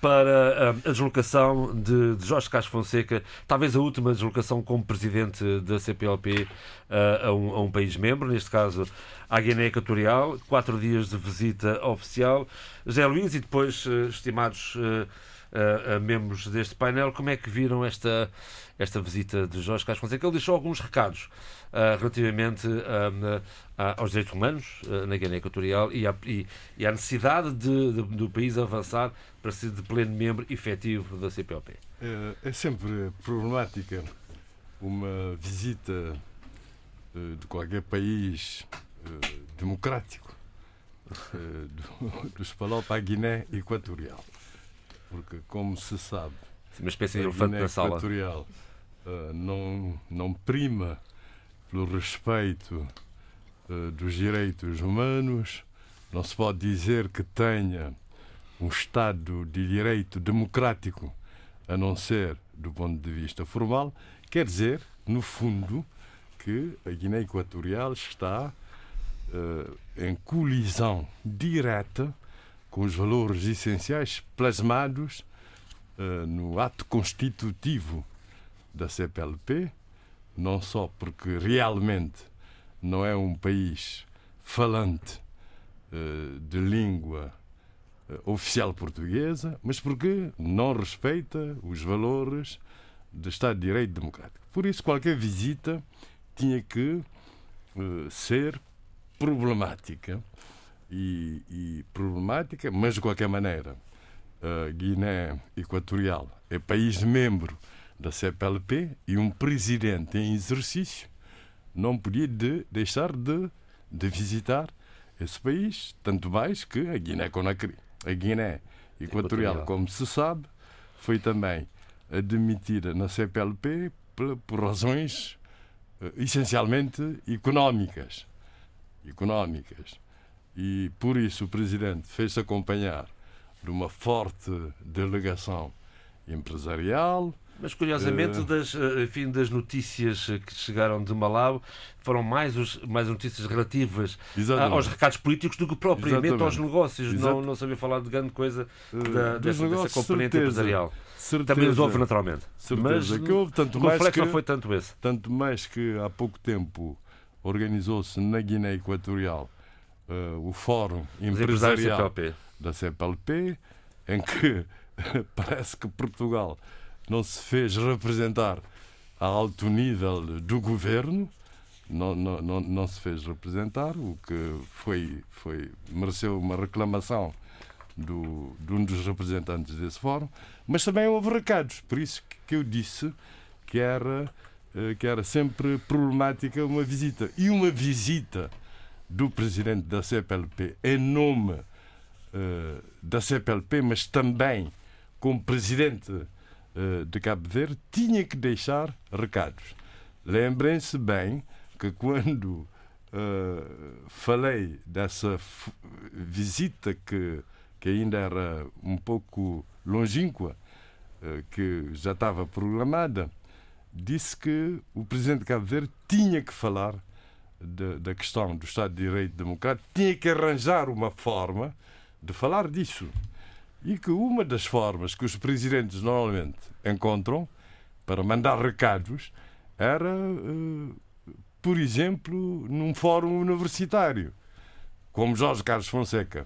para a deslocação de, Jorge Castro Fonseca, talvez a última deslocação como presidente da CPLP uh, a, um, país membro, neste caso à Guiné Equatorial, quatro dias de visita oficial. José Luís e depois, uh, estimados a membros deste painel, como é que viram esta, esta visita de Jorge Castro Fonseca? Ele deixou alguns recados relativamente uh, aos direitos humanos na Guiné Equatorial e, à, e, e à necessidade de, de, do país avançar para ser de pleno membro efetivo da CPLP. É, é sempre problemática uma visita de qualquer país democrático do, do Espanhol para a Guiné Equatorial porque, como se sabe, uma espécie de elefante na sala. Equatorial uh, não, não prima pelo respeito uh, dos direitos humanos, não se pode dizer que tenha um Estado de direito democrático, a não ser do ponto de vista formal, quer dizer, no fundo, que a Guiné Equatorial está uh, em colisão direta com os valores essenciais plasmados uh, no ato constitutivo da CPLP, não só porque realmente não é um país falante uh, de língua oficial portuguesa, mas porque não respeita os valores do Estado de Direito Democrático. Por isso, qualquer visita tinha que uh, ser problemática. E, e, problemática, mas de qualquer maneira, a Guiné Equatorial é país membro da CPLP e um presidente em exercício não podia de deixar de, de visitar esse país, tanto mais que a Guiné-Conakry. A Guiné Equatorial, como se sabe, foi também admitida na CPLP por, por razões uh, essencialmente económicas. Económicas. E por isso o Presidente fez-se acompanhar de uma forte delegação empresarial, mas curiosamente, uh... das, eh, enfim, das notícias que chegaram de Malau, foram mais, os, mais notícias relativas Exatamente. aos recados políticos do que propriamente Exatamente. aos negócios. Não, não sabia falar de grande coisa da, dessa, dessa componente certeza. empresarial. Certeza. Também os houve naturalmente. Certeza mas que houve, tanto o mais que, não foi tanto esse. Tanto mais que há pouco tempo organizou-se na Guiné Equatorial uh, o Fórum Empresarial da CPLP, em que parece que Portugal não se fez representar a alto nível do governo, não, não, não, não se fez representar, o que foi, foi, mereceu uma reclamação do, de um dos representantes desse fórum, mas também houve recados, por isso que eu disse que era, eh, que era sempre problemática uma visita. E uma visita do presidente da CPLP em nome uh, da CPLP, mas também como presidente de Cabo Verde, tinha que deixar recados. Lembrem-se bem que quando uh, falei dessa visita que que ainda era um pouco longínqua, eh, que já estava programada, disse que o presidente de Cabo Verde tinha que falar de, da questão do Estado de Direito Democrático, tinha que arranjar uma forma de falar disso. E que uma das formas que os presidentes normalmente encontram para mandar recados era, eh, por exemplo, num fórum universitário, como Jorge Carlos Fonseca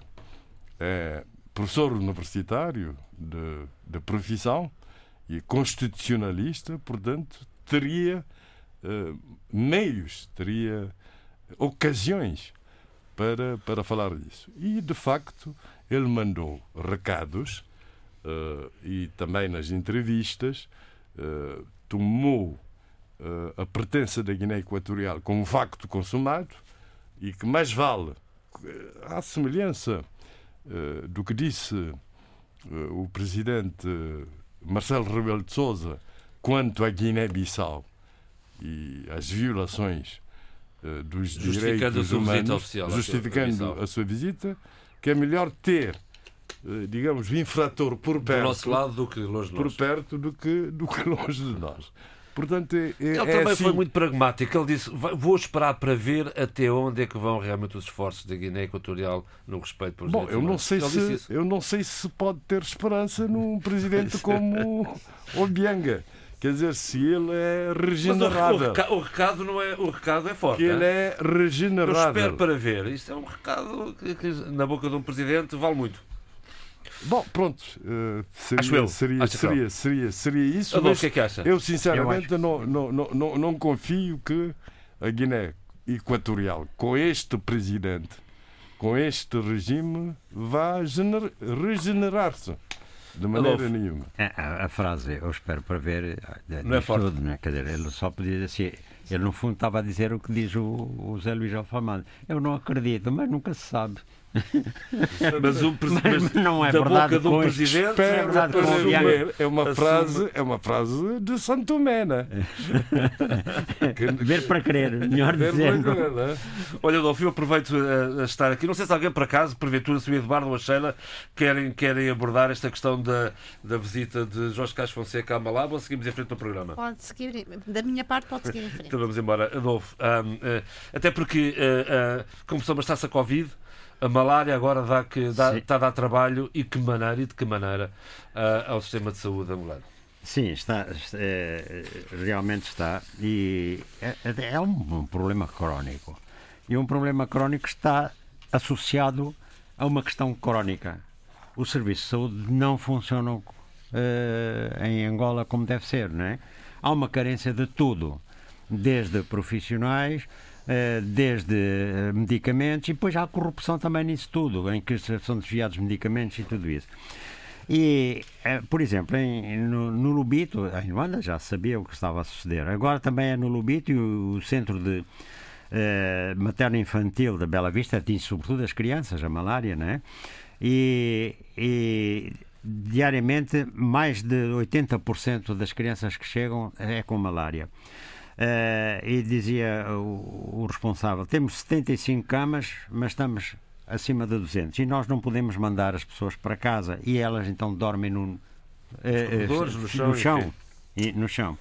é professor universitário de, de profissão e constitucionalista, portanto, teria uh, meios, teria ocasiões para, para falar disso. E, de facto, ele mandou recados uh, e também nas entrevistas uh, tomou a pertença da Guiné Equatorial como um facto consumado e que mais vale, à semelhança do que disse o presidente Marcelo Rebelo de Sousa quanto à Guiné-Bissau e às violações dos direitos humanos, oficial, justificando a sua visita, que é melhor ter digamos, o infrator por perto, do nosso lado do que longe de nós. Por perto do que, do que longe de nós. Portanto, é, ele é também assim... foi muito pragmático. Ele disse: vou esperar para ver até onde é que vão realmente os esforços da Guiné Equatorial no respeito pelos Bom, eu não sei se eu não sei se pode ter esperança num presidente como Obianga. Quer dizer, se ele é regenerável. Mas o, recado, não é, o recado é forte. Que ele é regenerável. Eu espero para ver. Isto é um recado que, que na boca de um presidente vale muito. Bom, pronto. Uh, seria, seria, seria, seria, seria, isso. Adolfo, o que é que acha? Eu, sinceramente, eu não, não, não, não confio que a Guiné Equatorial, com este presidente, com este regime, vá regenerar-se. De maneira nenhuma. A, a, a, frase, eu espero para ver. Eh, não é forte. Tudo, né? Quer dizer, ele só podia dizer assim. Ele, no fundo, estava a dizer o que diz o, o Zé Luís Alfamado. Eu não acredito, mas nunca se sabe. mas, o, mas, não é da verdade boca do presidente é, verdade é, é uma frase é uma frase de Santo Tomé, né? Ver para crer, melhor Ver dizendo. Crer, né? Olha, Adolfo, eu aproveito a, a, estar aqui. Não sei se alguém, por acaso, porventura, se o Eduardo ou a Sheila querem, querem abordar esta questão da, da visita de Jorge Castro Fonseca a Malabo ou seguimos em frente ao programa? Pode seguir, da minha parte, pode seguir em frente. então vamos embora. Adolfo, um, uh, eh, até porque, uh, uh, começou a bastar-se a Covid, a malária agora dá que, dá, está a dar trabalho e que maneira e de que maneira uh, ao sistema de saúde angolano. Sim, está, é, realmente está. E é, é um, um, problema crónico. E um problema crónico está associado a uma questão crónica. Os serviços de saúde não funcionam uh, em Angola como deve ser, não é? Há uma carência de tudo, desde profissionais, desde eh, medicamentos, e depois há corrupção também nisso tudo, em que são desviados medicamentos e tudo isso. E, por exemplo, em, no, no, Lubito, em Luanda já sabia o que estava a suceder. Agora também é no Lubito e o, o centro de uh, materno-infantil da Bela Vista atinge sobretudo as crianças, a malária, não é? E, e diariamente mais de 80% das crianças que chegam é com malária. Uh, e dizia o, o, responsável: temos 75 camas, mas estamos acima de 200 e nós não podemos mandar as pessoas para casa e elas então dormem no, uh, no chão. No chão, e, no chão.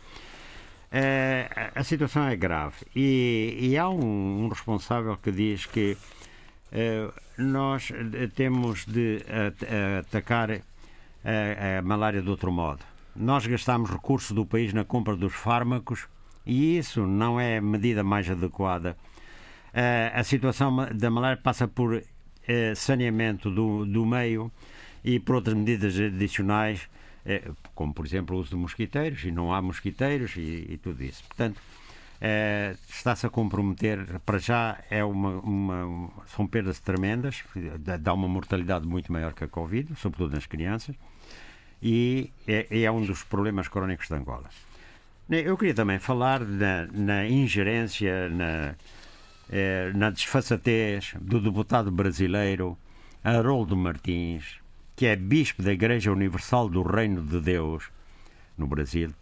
Uh, a situação é grave e, e há um, um, responsável que diz que nós temos de atacar a, a malária de outro modo. Nós gastamos recursos do país na compra dos fármacos e isso não é a medida mais adequada. Uh, a situação da malária passa por uh, saneamento do, do meio e por outras medidas adicionais, uh, como por exemplo o uso de mosquiteiros, e não há mosquiteiros e, e tudo isso. Portanto, está-se a comprometer, para já é uma, uma, são perdas tremendas, dá uma mortalidade muito maior que a Covid, sobretudo nas crianças e é, é um dos problemas crónicos de Angola. Eu queria também falar na, na ingerência, na, eh, na desfaçatez do deputado brasileiro Haroldo Martins, que é bispo da Igreja Universal do Reino de Deus, no Brasil,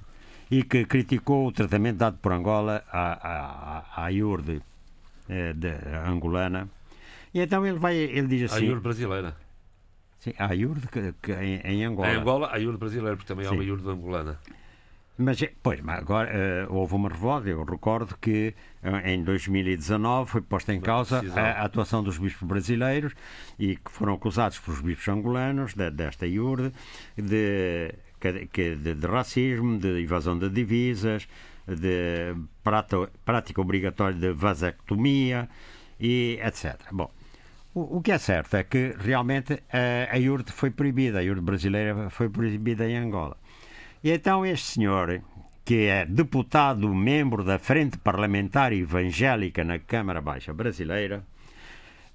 e que criticou o tratamento dado por Angola à, à, à IURD eh, angolana. E então ele vai, ele diz assim... A IURD brasileira. Sim, a IURD que, que, em, em, Angola. Em Angola, a IURD brasileira, porque também Sim. há uma IURD angolana. Mas, pois, mas agora uh, houve uma revolta. Eu recordo que uh, em 2019 foi posta em causa a, a, atuação dos bispos brasileiros e que foram acusados pelos bispos angolanos de, desta IURD de, de, de, racismo, de invasão de divisas, de prática, prática obrigatória de vasectomia e etc. Bom, o, o, que é certo é que realmente a, a IURD foi proibida, a IURD brasileira foi proibida em Angola. E então este senhor, que é deputado, membro da Frente Parlamentar Evangélica na Câmara Baixa Brasileira,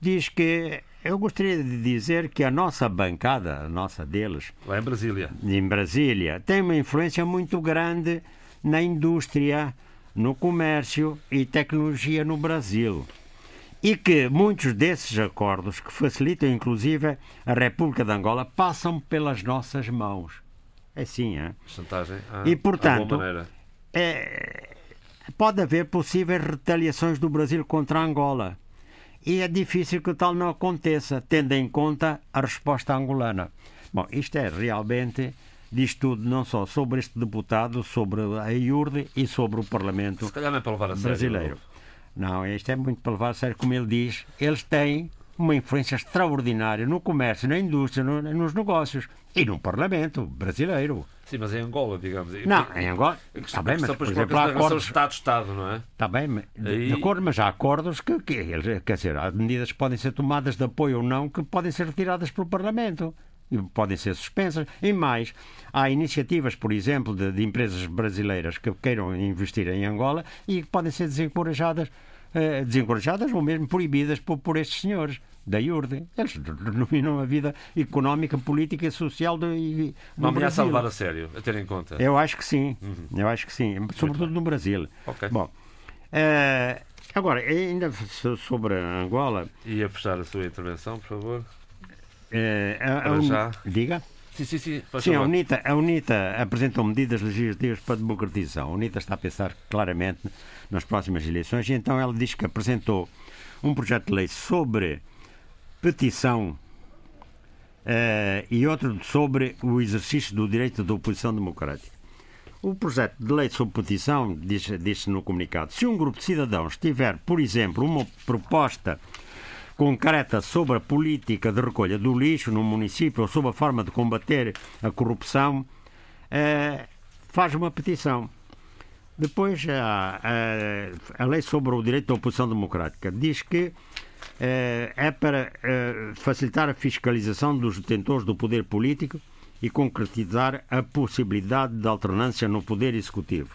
diz que eu gostaria de dizer que a nossa bancada, a nossa deles, lá em Brasília, em Brasília, tem uma influência muito grande na indústria, no comércio e tecnologia no Brasil e que muitos desses acordos, que facilitam inclusive a República de Angola, passam pelas nossas mãos. É assim, é? Chantagem. Ah, e, portanto, é, pode haver possíveis retaliações do Brasil contra Angola. E é difícil que tal não aconteça, tendo em conta a resposta angolana. Bom, isto é realmente diz tudo não só sobre este deputado, sobre a IURD e sobre o Parlamento Se calhar não é para levar a brasileiro. Sério. Não, isto é muito para levar a sério, como ele diz. Eles têm uma influência extraordinária no comércio, na indústria, no, nos negócios e no Parlamento brasileiro. Sim, mas em Angola, digamos. Não, em Angola. Está bem, mas, por exemplo, há acordos... Estado-Estado, não é? Está bem, Aí... de acordo, mas há acordos que, que, quer dizer, há medidas que podem ser tomadas de apoio ou não que podem ser retiradas pelo Parlamento e podem ser suspensas. E mais, há iniciativas, por exemplo, de, de empresas brasileiras que queiram investir em Angola e que podem ser desencorajadas eh, desencorajadas ou mesmo proibidas por, por estes senhores da IURD. Eles dominam a vida económica, política e social do, do Uma ameaça a levar a sério, a ter em conta. Eu acho que sim. Uhum. Eu acho que sim. Sobretudo no Brasil. Okay. Bom, uh, Agora, ainda sobre Angola. Ia fechar a sua intervenção, por favor. A, a, já. Diga. Sim, sim, sim. Sim, a UNITA, a UNITA apresentou medidas legislativas para a democratização. A UNITA está a pensar claramente nas próximas eleições e então ela diz que apresentou um projeto de lei sobre petição uh, e outro sobre o exercício do direito de oposição democrática. O projeto de lei sobre petição diz, diz no comunicado: se um grupo de cidadãos tiver, por exemplo, uma proposta concreta sobre a política de recolha do lixo no município ou sobre a forma de combater a corrupção, eh, faz uma petição. Depois, a, a, a, lei sobre o direito da oposição democrática diz que eh, é para eh, facilitar a fiscalização dos detentores do poder político e concretizar a possibilidade de alternância no poder executivo.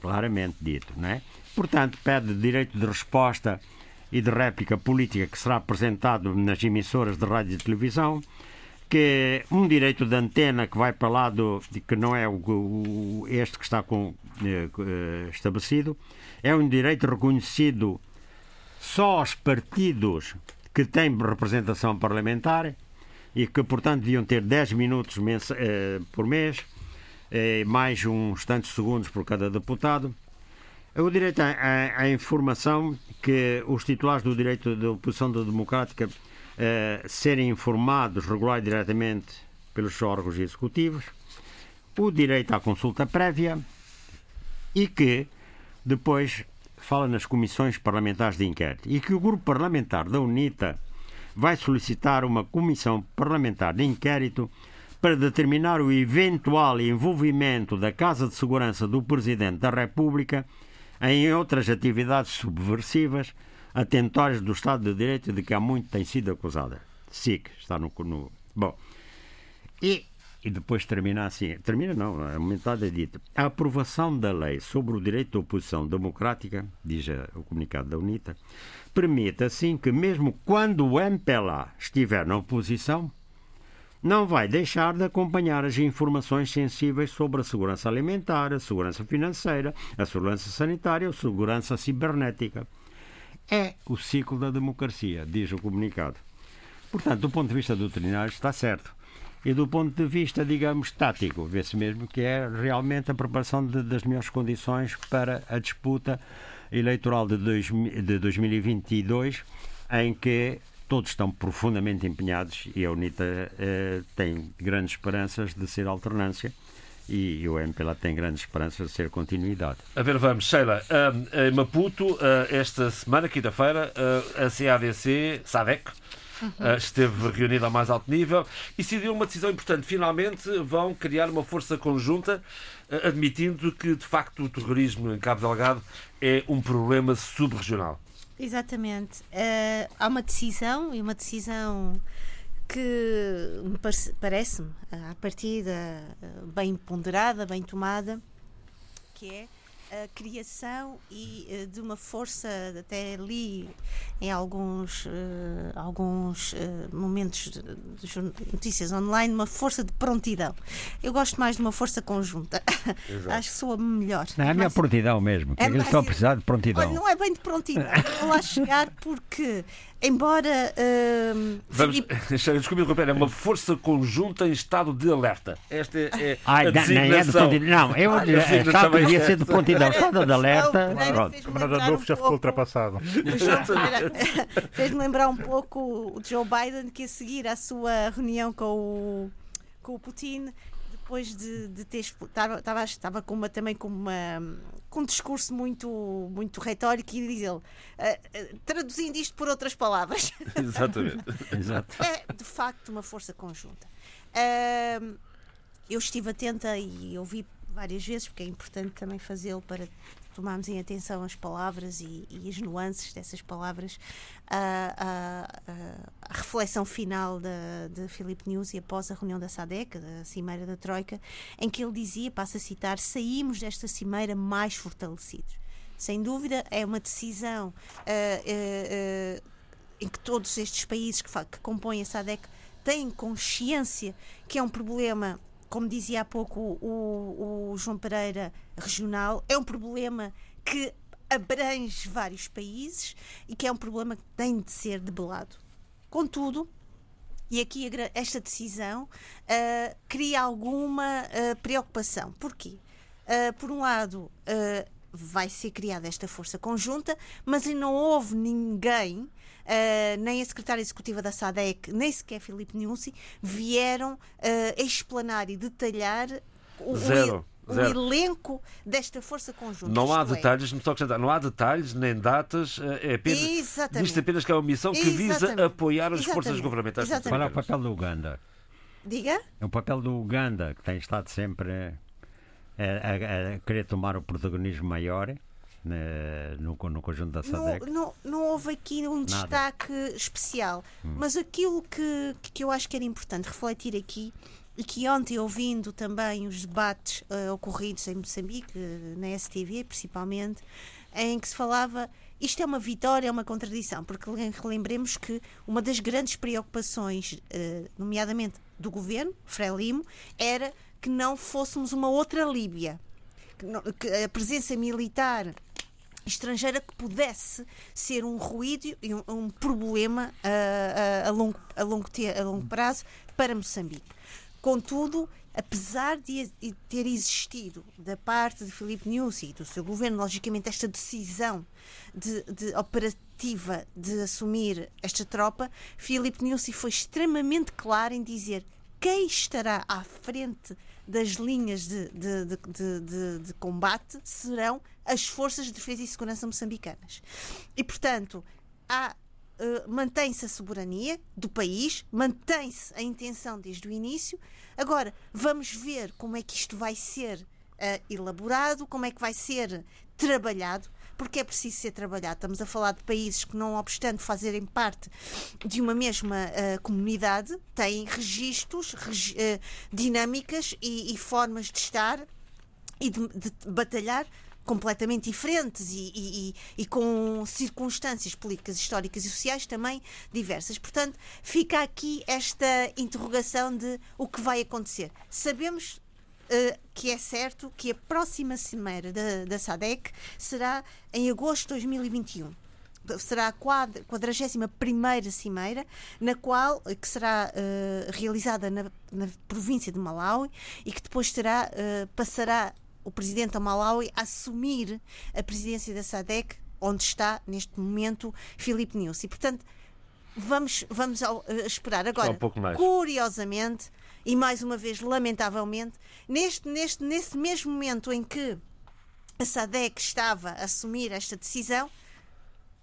Claramente dito, não é? Portanto, pede direito de resposta e de réplica política que será apresentado nas emissoras de rádio e televisão, que um direito de antena que vai para lá do que não é o, o este que está com, eh, eh, estabelecido, é um direito reconhecido só aos partidos que têm representação parlamentar e que, portanto, deviam ter 10 minutos eh, por mês, mais uns tantos segundos por cada deputado. O direito à, à, informação, que os titulares do direito de oposição democrática eh, serem informados regular e diretamente pelos órgãos executivos, o direito à consulta prévia e que depois fala nas comissões parlamentares de inquérito. E que o grupo parlamentar da UNITA vai solicitar uma comissão parlamentar de inquérito para determinar o eventual envolvimento da Casa de Segurança do Presidente da República em outras atividades subversivas, atentórias do Estado de Direito de que há muito tem sido acusada. SIC, está no. no bom. E, e depois termina assim: termina não, a metade é dita. A aprovação da lei sobre o direito de oposição democrática, diz o comunicado da UNITA, permite assim que, mesmo quando o MPLA estiver na oposição, não vai deixar de acompanhar as informações sensíveis sobre a segurança alimentar, a segurança financeira, a segurança sanitária, a segurança cibernética. É o ciclo da democracia, diz o comunicado. Portanto, do ponto de vista doutrinário, está certo. E do ponto de vista, digamos, tático, vê-se mesmo que é realmente a preparação de, das melhores condições para a disputa eleitoral de, dois, de 2022, em que todos estão profundamente empenhados e a UNITA eh, tem grandes esperanças de ser alternância e o MPLA tem grandes esperanças de ser continuidade. A ver, vamos, Sheila. em Maputo, esta semana, quinta-feira, a CADC, SADEC, esteve reunida ao mais alto nível e decidiu uma decisão importante. Finalmente vão criar uma força conjunta, admitindo que, de facto, o terrorismo em Cabo Delgado é um problema subregional. Exatamente. Uh, há uma decisão e uma decisão que me parece-me, à partida, bem ponderada, bem tomada, que é a criação e uh, de uma força, até li em alguns, uh, alguns uh, momentos de, de, notícias online, uma força de prontidão. Eu gosto mais de uma força conjunta. Acho que soa melhor. Não, é a minha prontidão mesmo. É, eles estão a precisar de prontidão. Olha, não é bem de prontidão. Vou lá chegar porque embora. Uh, Vamos, desculpe interromper, é uma força conjunta em estado de alerta. Esta é, Ai, a não, não é de. Não, eu achava que devia ser de prontidão. Estado de alerta. Camarada novo já ficou ultrapassado. Fez-me lembrar um pouco o Joe Biden que a seguir à sua reunião com o, com o Putin depois de, de ter estava, estava, estava com uma, também com, uma, com um discurso muito, muito retórico e diz ele, uh, uh, traduzindo isto por outras palavras. Exatamente. Exato. É de facto uma força conjunta. Uh, eu estive atenta e ouvi várias vezes, porque é importante também fazê-lo para tomarmos em atenção as palavras e, e as nuances dessas palavras, a, a, a reflexão final de, de Filipe News e após a reunião da SADEC, da Cimeira da Troika, em que ele dizia, passa a citar, saímos desta cimeira mais fortalecidos. Sem dúvida, é uma decisão uh, uh, uh, em que todos estes países que, que compõem a SADEC têm consciência que é um problema como dizia há pouco o, o, João Pereira, regional, é um problema que abrange vários países e que é um problema que tem de ser debelado. Contudo, e aqui esta decisão uh, cria alguma uh, preocupação. Porquê? Uh, por um lado, vai ser criada esta força conjunta, mas não houve ninguém Uh, nem a secretária executiva da SADEC, nem sequer Filipe Niusi, vieram uh, explanar e detalhar o, Zero. o, o elenco desta força conjunta. Não há é. detalhes, é. me toca não há detalhes nem datas, eh, é apenas, Exatamente. diz apenas que é uma missão que Exatamente. visa apoiar as Exatamente. forças governamentais. Qual é o papel do Uganda? Diga? É o papel do Uganda, que tem estado sempre a, a, a querer tomar o protagonismo maior no, no conjunto da SADEC? Não, não, não houve aqui um Nada. destaque especial, hum. mas aquilo que, que eu acho que era importante refletir aqui e que ontem, ouvindo também os debates uh, ocorridos em Moçambique, na STV principalmente, em que se falava isto é uma vitória, é uma contradição, porque relembremos que uma das grandes preocupações, uh, nomeadamente do governo, Frelimo, era que não fôssemos uma outra Líbia. Que a presença militar estrangeira que pudesse ser um ruído e um, um problema uh, uh, a, longo, a, longo ter, a longo prazo para Moçambique. Contudo, apesar de ter existido da parte de Filipe Nyusi e do seu governo, logicamente, esta decisão de, de operativa de assumir esta tropa, Filipe Nyusi foi extremamente claro em dizer quem estará à frente das linhas de, de, de, de, combate serão as forças de defesa e segurança moçambicanas. E, portanto, há Uh, mantém-se a soberania do país, mantém-se a intenção desde o início. Agora, vamos ver como é que isto vai ser uh, elaborado, como é que vai ser trabalhado porque é preciso ser trabalhado. Estamos a falar de países que, não obstante fazerem parte de uma mesma uh, comunidade, têm registros, regi dinâmicas e, e, formas de estar e de, de batalhar completamente diferentes e, e, e, com circunstâncias políticas, históricas e sociais também diversas. Portanto, fica aqui esta interrogação de o que vai acontecer. Sabemos Uh, que é certo que a próxima cimeira da, da SADEC será em agosto de 2021 será a 41 cimeira, na qual, que será uh, realizada na, na, província de Malawi e que depois terá, uh, passará o presidente da Malawi assumir a presidência da SADEC, onde está neste momento Filipe Nilsi. Portanto, vamos, vamos ao, uh, esperar. Agora, um curiosamente, e mais uma vez, lamentavelmente, neste, neste, nesse mesmo momento em que a SADEC estava a assumir esta decisão,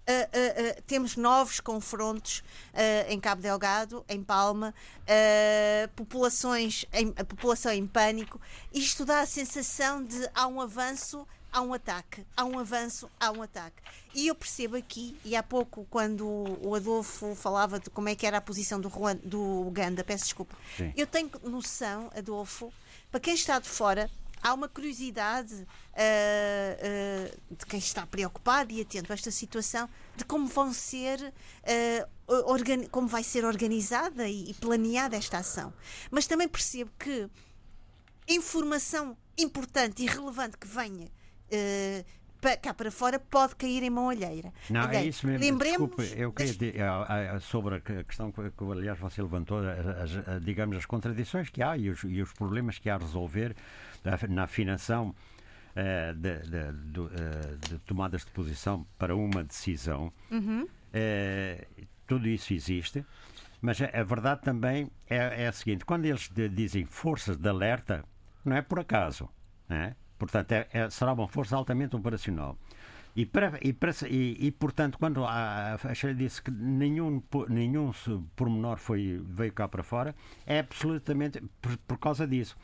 Uh, uh, uh, temos novos confrontos em Cabo Delgado, em Palma, populações em, a população em pânico. Isto dá a sensação de há um avanço há um ataque, há um avanço, há um ataque. E eu percebo aqui, e há pouco, quando o Adolfo falava de como é que era a posição do, do Uganda, peço desculpa, Sim. eu tenho noção, Adolfo, para quem está de fora, há uma curiosidade uh, uh, de quem está preocupado e atento a esta situação de como vão ser uh, como vai ser organizada e, e planeada esta ação. Mas também percebo que informação importante e relevante que venha cá para fora pode cair em mão alheira. Não, é é isso mesmo. Lembremos... Desculpe, eu queria dizer, sobre a questão que, aliás, você levantou, as, digamos, as contradições que há e os, e os problemas que há a resolver na afinação uh, de, de, de, de, tomadas de posição para uma decisão. Uhum. Uh, tudo isso existe. Mas a, a verdade também é, é, a seguinte: quando eles dizem forças de alerta, não é por acaso. Não é? Portanto, é, é, será uma força altamente operacional. E, para, e, para, e, e, portanto, quando a, a Sheila disse que nenhum, nenhum pormenor foi, veio cá para fora, é absolutamente por, por causa disso.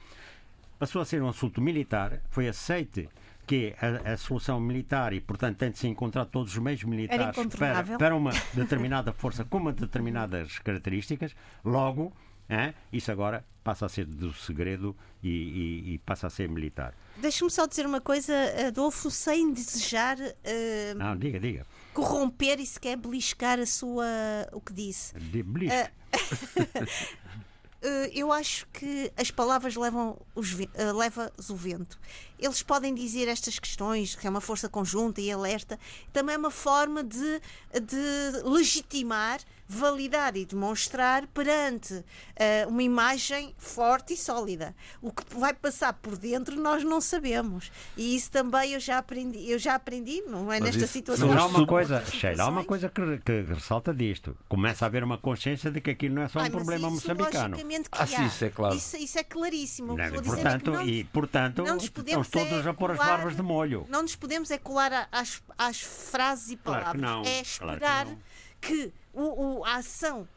Passou a ser um assunto militar, foi aceite que a, a, solução militar e, portanto, tem de se encontrar todos os meios militares para, para uma determinada força com uma determinadas características, logo? Isso agora passa a ser do segredo e, e, e passa a ser militar. Deixa-me só dizer uma coisa, Adolfo, sem desejar uh, Não, diga, diga. corromper e sequer beliscar a sua o que disse. De belisco. Uh, eu acho que as palavras levam os, uh, leva o vento. Eles podem dizer estas questões, que é uma força conjunta e alerta, também é uma forma de, de legitimar validar e demonstrar perante uh, uma imagem forte e sólida. O que vai passar por dentro nós não sabemos. E isso também eu já aprendi, eu já aprendi, não é Mas nesta situação. Mas há uma coisa, Sheila, há uma coisa que, que, ressalta disto. Começa a haver uma consciência de que aquilo não é só um Ai, problema isso, moçambicano. Ah, sim, isso é claro. Isso, isso é claríssimo. Não, é portanto, é e, portanto, não estamos todos a pôr as barbas de molho. Não nos podemos é colar às, às frases e palavras. Claro é esperar claro que, que o, o, a ação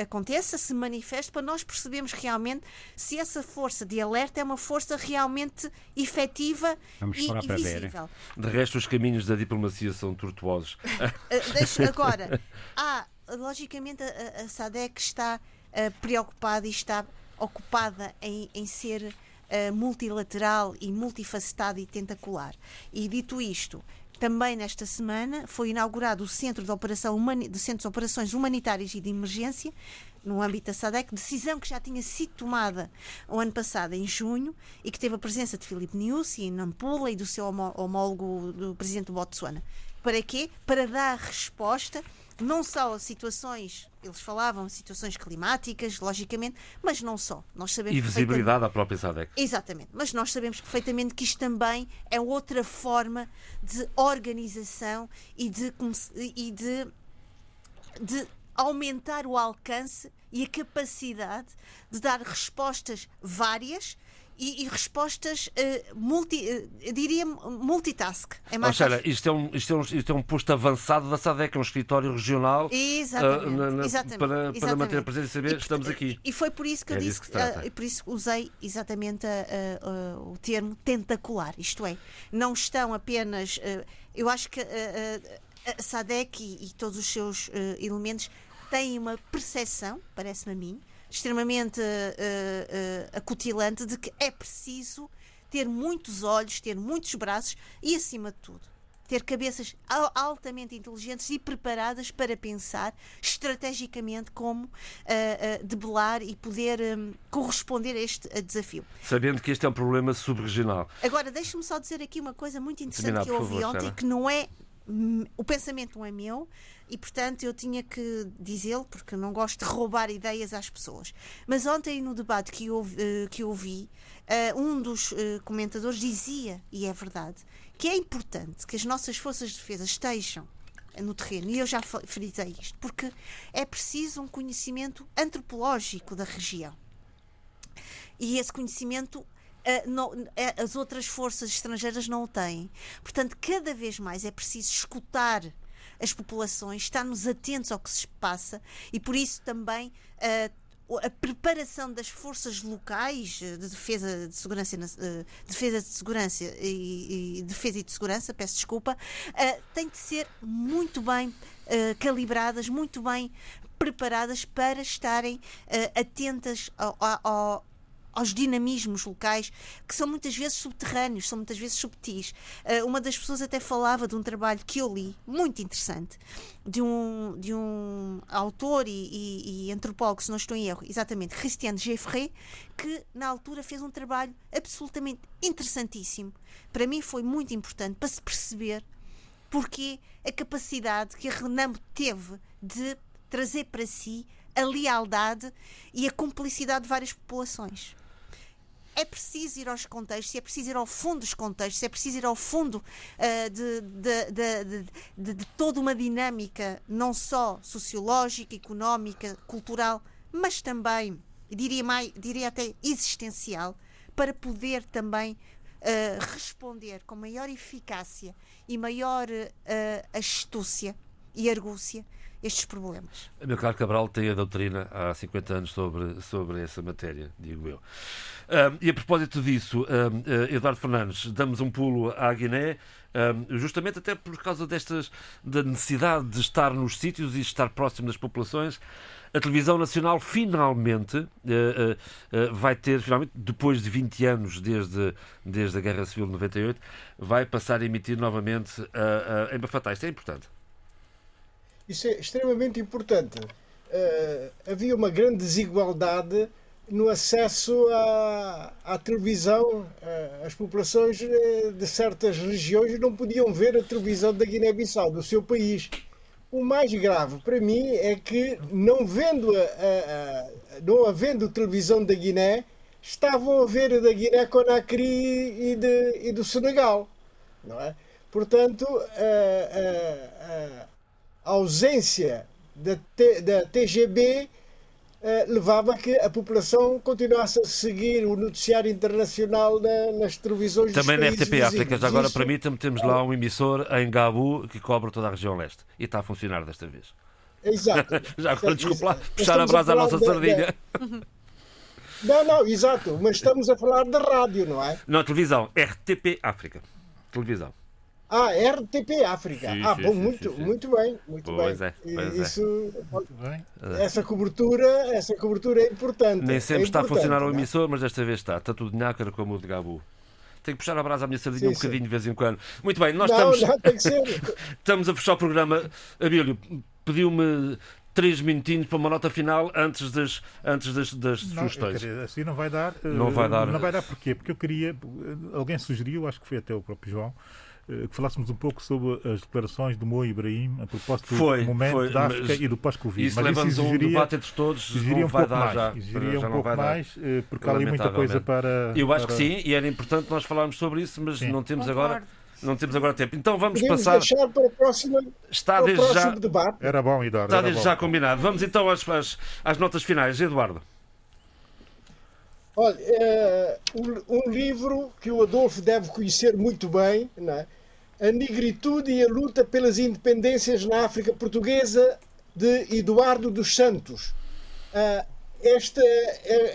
aconteça, se manifeste, para nós percebermos realmente se essa força de alerta é uma força realmente efetiva e, e visível. De resto, os caminhos da diplomacia são tortuosos. Uh, agora, há, logicamente, a, a SADEC está uh, preocupada e está ocupada em, em ser uh, multilateral e multifacetada e tentacular. E dito isto, também nesta semana foi inaugurado o Centro de, Operação Humani de Centros de Operações Humanitárias e de Emergência, no âmbito da SADEC, decisão que já tinha sido tomada o ano passado, em junho, e que teve a presença de Filipe Nyusi em Nampula e do seu homólogo do presidente do Botsuana. Para quê? Para dar resposta não só situações, eles falavam situações climáticas, logicamente, mas não só. Nós sabemos e visibilidade à própria SADEC. Exatamente, mas nós sabemos perfeitamente que isto também é outra forma de organização e de, e de, de aumentar o alcance e a capacidade de dar respostas várias e, e respostas uh, multi, uh, diria multitask. É mais Ou seja, isto é, um, isto, é um, isto é um posto avançado da SADEC, um escritório regional exatamente, uh, na, na, exatamente, para, exatamente. para manter a presença e saber e, estamos aqui. E foi por isso que é eu disse, que por isso usei exatamente o termo tentacular, isto é, não estão apenas. eu acho que a SADEC e, e todos os seus elementos têm uma percepção, parece-me a mim, extremamente uh, uh, acutilante de que é preciso ter muitos olhos, ter muitos braços e, acima de tudo, ter cabeças altamente inteligentes e preparadas para pensar estrategicamente como uh, debelar e poder um, corresponder a este a desafio. Sabendo que este é um problema subregional. Agora, deixe-me só dizer aqui uma coisa muito interessante que eu ouvi favor, ontem, que não é. Hum, o pensamento não é meu, e, portanto, eu tinha que dizê-lo, porque não gosto de roubar ideias às pessoas. Mas ontem, no debate que eu, eh, que eu ouvi, eh, um dos eh, comentadores dizia, e é verdade, que é importante que as nossas forças de defesa estejam no terreno, e eu já frisei isto, porque é preciso um conhecimento antropológico da região. E esse conhecimento as outras forças estrangeiras não o têm. Portanto, cada vez mais é preciso escutar as populações, estarmos atentos ao que se passa e por isso também uh, a preparação das forças locais de defesa de segurança, uh, defesa de segurança e, e, defesa e de segurança, peço desculpa, uh, tem de ser muito bem calibradas, muito bem preparadas para estarem atentas ao, ao, aos dinamismos locais que são muitas vezes subterrâneos, são muitas vezes subtis. Uh, uma das pessoas até falava de um trabalho que eu li, muito interessante, de um, de um autor e, e, e antropólogo, se não estou em erro, exatamente, Christian Geffrey, que na altura fez um trabalho absolutamente interessantíssimo. Para mim foi muito importante para se perceber porque a capacidade que a Renamo teve de trazer para si a lealdade e a cumplicidade de várias populações. É preciso ir aos contextos, é preciso ir ao fundo dos contextos, é preciso ir ao fundo uh, de, de, de, de, toda uma dinâmica, não só sociológica, económica, cultural, mas também, diria, mais, diria até existencial, para poder também uh, responder com maior eficácia e maior uh, astúcia e argúcia estes problemas. Caro Cabral tem a doutrina há 50 anos sobre, sobre essa matéria, digo eu. Um, e a propósito disso, um, uh, eh, Eduardo Fernandes, damos um pulo à Guiné, um, justamente até por causa destas, da necessidade de estar nos sítios e estar próximo das populações. A televisão nacional finalmente uh, uh, vai ter, finalmente, depois de 20 anos desde, desde a Guerra Civil de 98, vai passar a emitir novamente em Bafatá. Isto é importante. Isso é extremamente importante. Uh, havia uma grande desigualdade no acesso à, à televisão. Eh, as populações eh, de certas regiões não podiam ver a televisão da Guiné-Bissau, do seu país. O mais grave para mim é que, não, vendo a, a, a, não havendo televisão da Guiné, estavam a ver a da Guiné-Conakry e, de, e do Senegal. Não é? Portanto, ausência da, da TGB eh, levava a que a população continuasse a seguir o noticiário internacional na, nas televisões Também na RTP África, já agora permita-me, temos lá um emissor em Gabu que cobre toda a região leste e está a funcionar desta vez. Exato. já agora, desculpa lá, puxar a brasa à nossa da, sardinha. Da... Não, não, exato, mas estamos a falar da rádio, não é? Não, televisão, RTP África. Televisão. Ah, RTP África. Sim, ah, sim, bom, sim, muito, muito bem, muito pois bem. É, pois é. Isso, é. essa cobertura, essa cobertura é importante. Nem sempre é está a funcionar o é? emissor, mas desta vez está. Está tudo de nácara como o de Gabu. Tenho que puxar a brasa à minha sardinha um bocadinho de vez em quando. Muito bem, nós não, estamos. Não, tem que ser. estamos a fechar o programa. Abílio, pediu-me três minutinhos para uma nota final antes das, antes das, das não, sugestões. Queria, assim não vai dar. Não vai dar. Não vai dar porquê? Porque eu queria. Alguém sugeriu, acho que foi até o próprio João eh, que falássemos um pouco sobre as declarações do Mo Ibrahim a propósito foi, do momento foi, da África e do pós-Covid. Isso leva-nos a um debate entre todos, exigiria um pouco mais, já, exigiria um pouco mais, dar, eh, porque há ali muita coisa para... Eu acho para... que sim, e era importante nós falarmos sobre isso, mas sim. não temos agora... Não temos agora tempo. Então vamos Podemos passar. deixar para o próximo, Está para o próximo já... debate. Era bom, Eduardo. Está desde já combinado. Vamos então às, às, às notas finais. Eduardo. Olha, é, um, um, livro que o Adolfo deve conhecer muito bem, não é? A Negritude e a Luta pelas Independências na África Portuguesa, de Eduardo dos Santos. Uh, esta,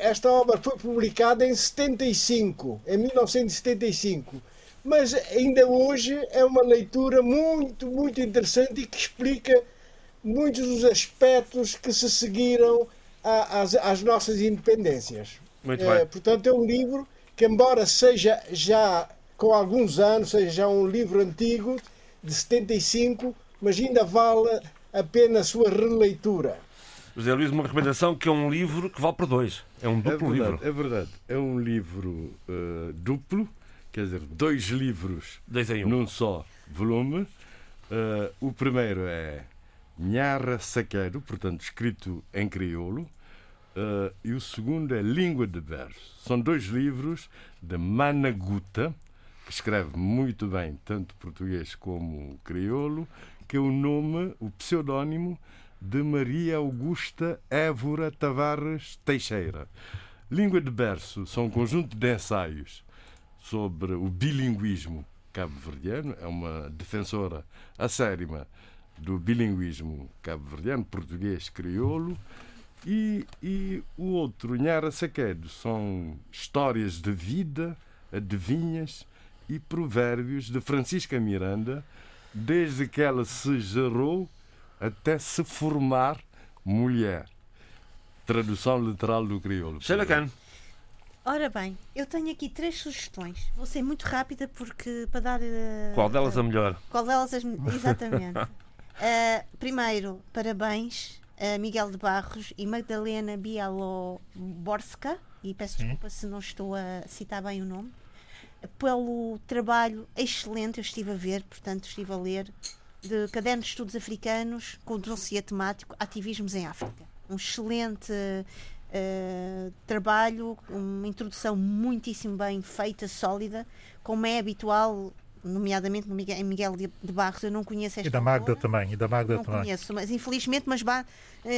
esta obra foi publicada em 75, em 1975, mas ainda hoje é uma leitura muito, muito interessante e que explica muitos dos aspectos que se seguiram às, às nossas independências. Muito é, bem. Portanto, é um livro que, embora seja já com alguns anos, seja já um livro antigo, de 75, mas ainda vale a pena a sua releitura. José Luís, uma recomendação que é um livro que vale por dois. É um duplo é verdade, livro. É verdade. É um livro uh, duplo, quer dizer, dois livros dois em um. num só volume. Uh, o primeiro é Nhara Saqueiro, portanto, escrito em crioulo. Uh, e o segundo é Língua de Verso. São dois livros de Managuta, escreve muito bem tanto português como crioulo, que é o nome, o pseudónimo de Maria Augusta Évora Tavares Teixeira. Língua de Berço são um conjunto de ensaios sobre o bilinguismo cabo-verdiano, é uma defensora acérrima do bilinguismo cabo-verdiano, português, crioulo, e, e o outro, Nhara Saquedo, são histórias de vida, adivinhas e provérbios de Francisca Miranda, desde que ela se gerou até se formar mulher. Tradução literal do crioulo. Sheila Khan. Ora bem, eu tenho aqui três sugestões. Vou ser muito rápida porque para dar. Uh, qual delas a melhor? Qual delas as, exatamente. uh, primeiro, parabéns a Miguel de Barros e Magdalena Bialoborska, e peço Sim. desculpa se não estou a citar bem o nome pelo trabalho excelente, eu estive a ver, portanto, estive a ler, de Caderno de Estudos Africanos com dossiê temático Ativismos em África. Um excelente uh, trabalho, uma introdução muitíssimo bem feita, sólida, como é habitual nomeadamente no Miguel, em Miguel de Barros, eu não conheço esta E da Magda também, e da Magda não também. conheço, mas infelizmente, mas uh,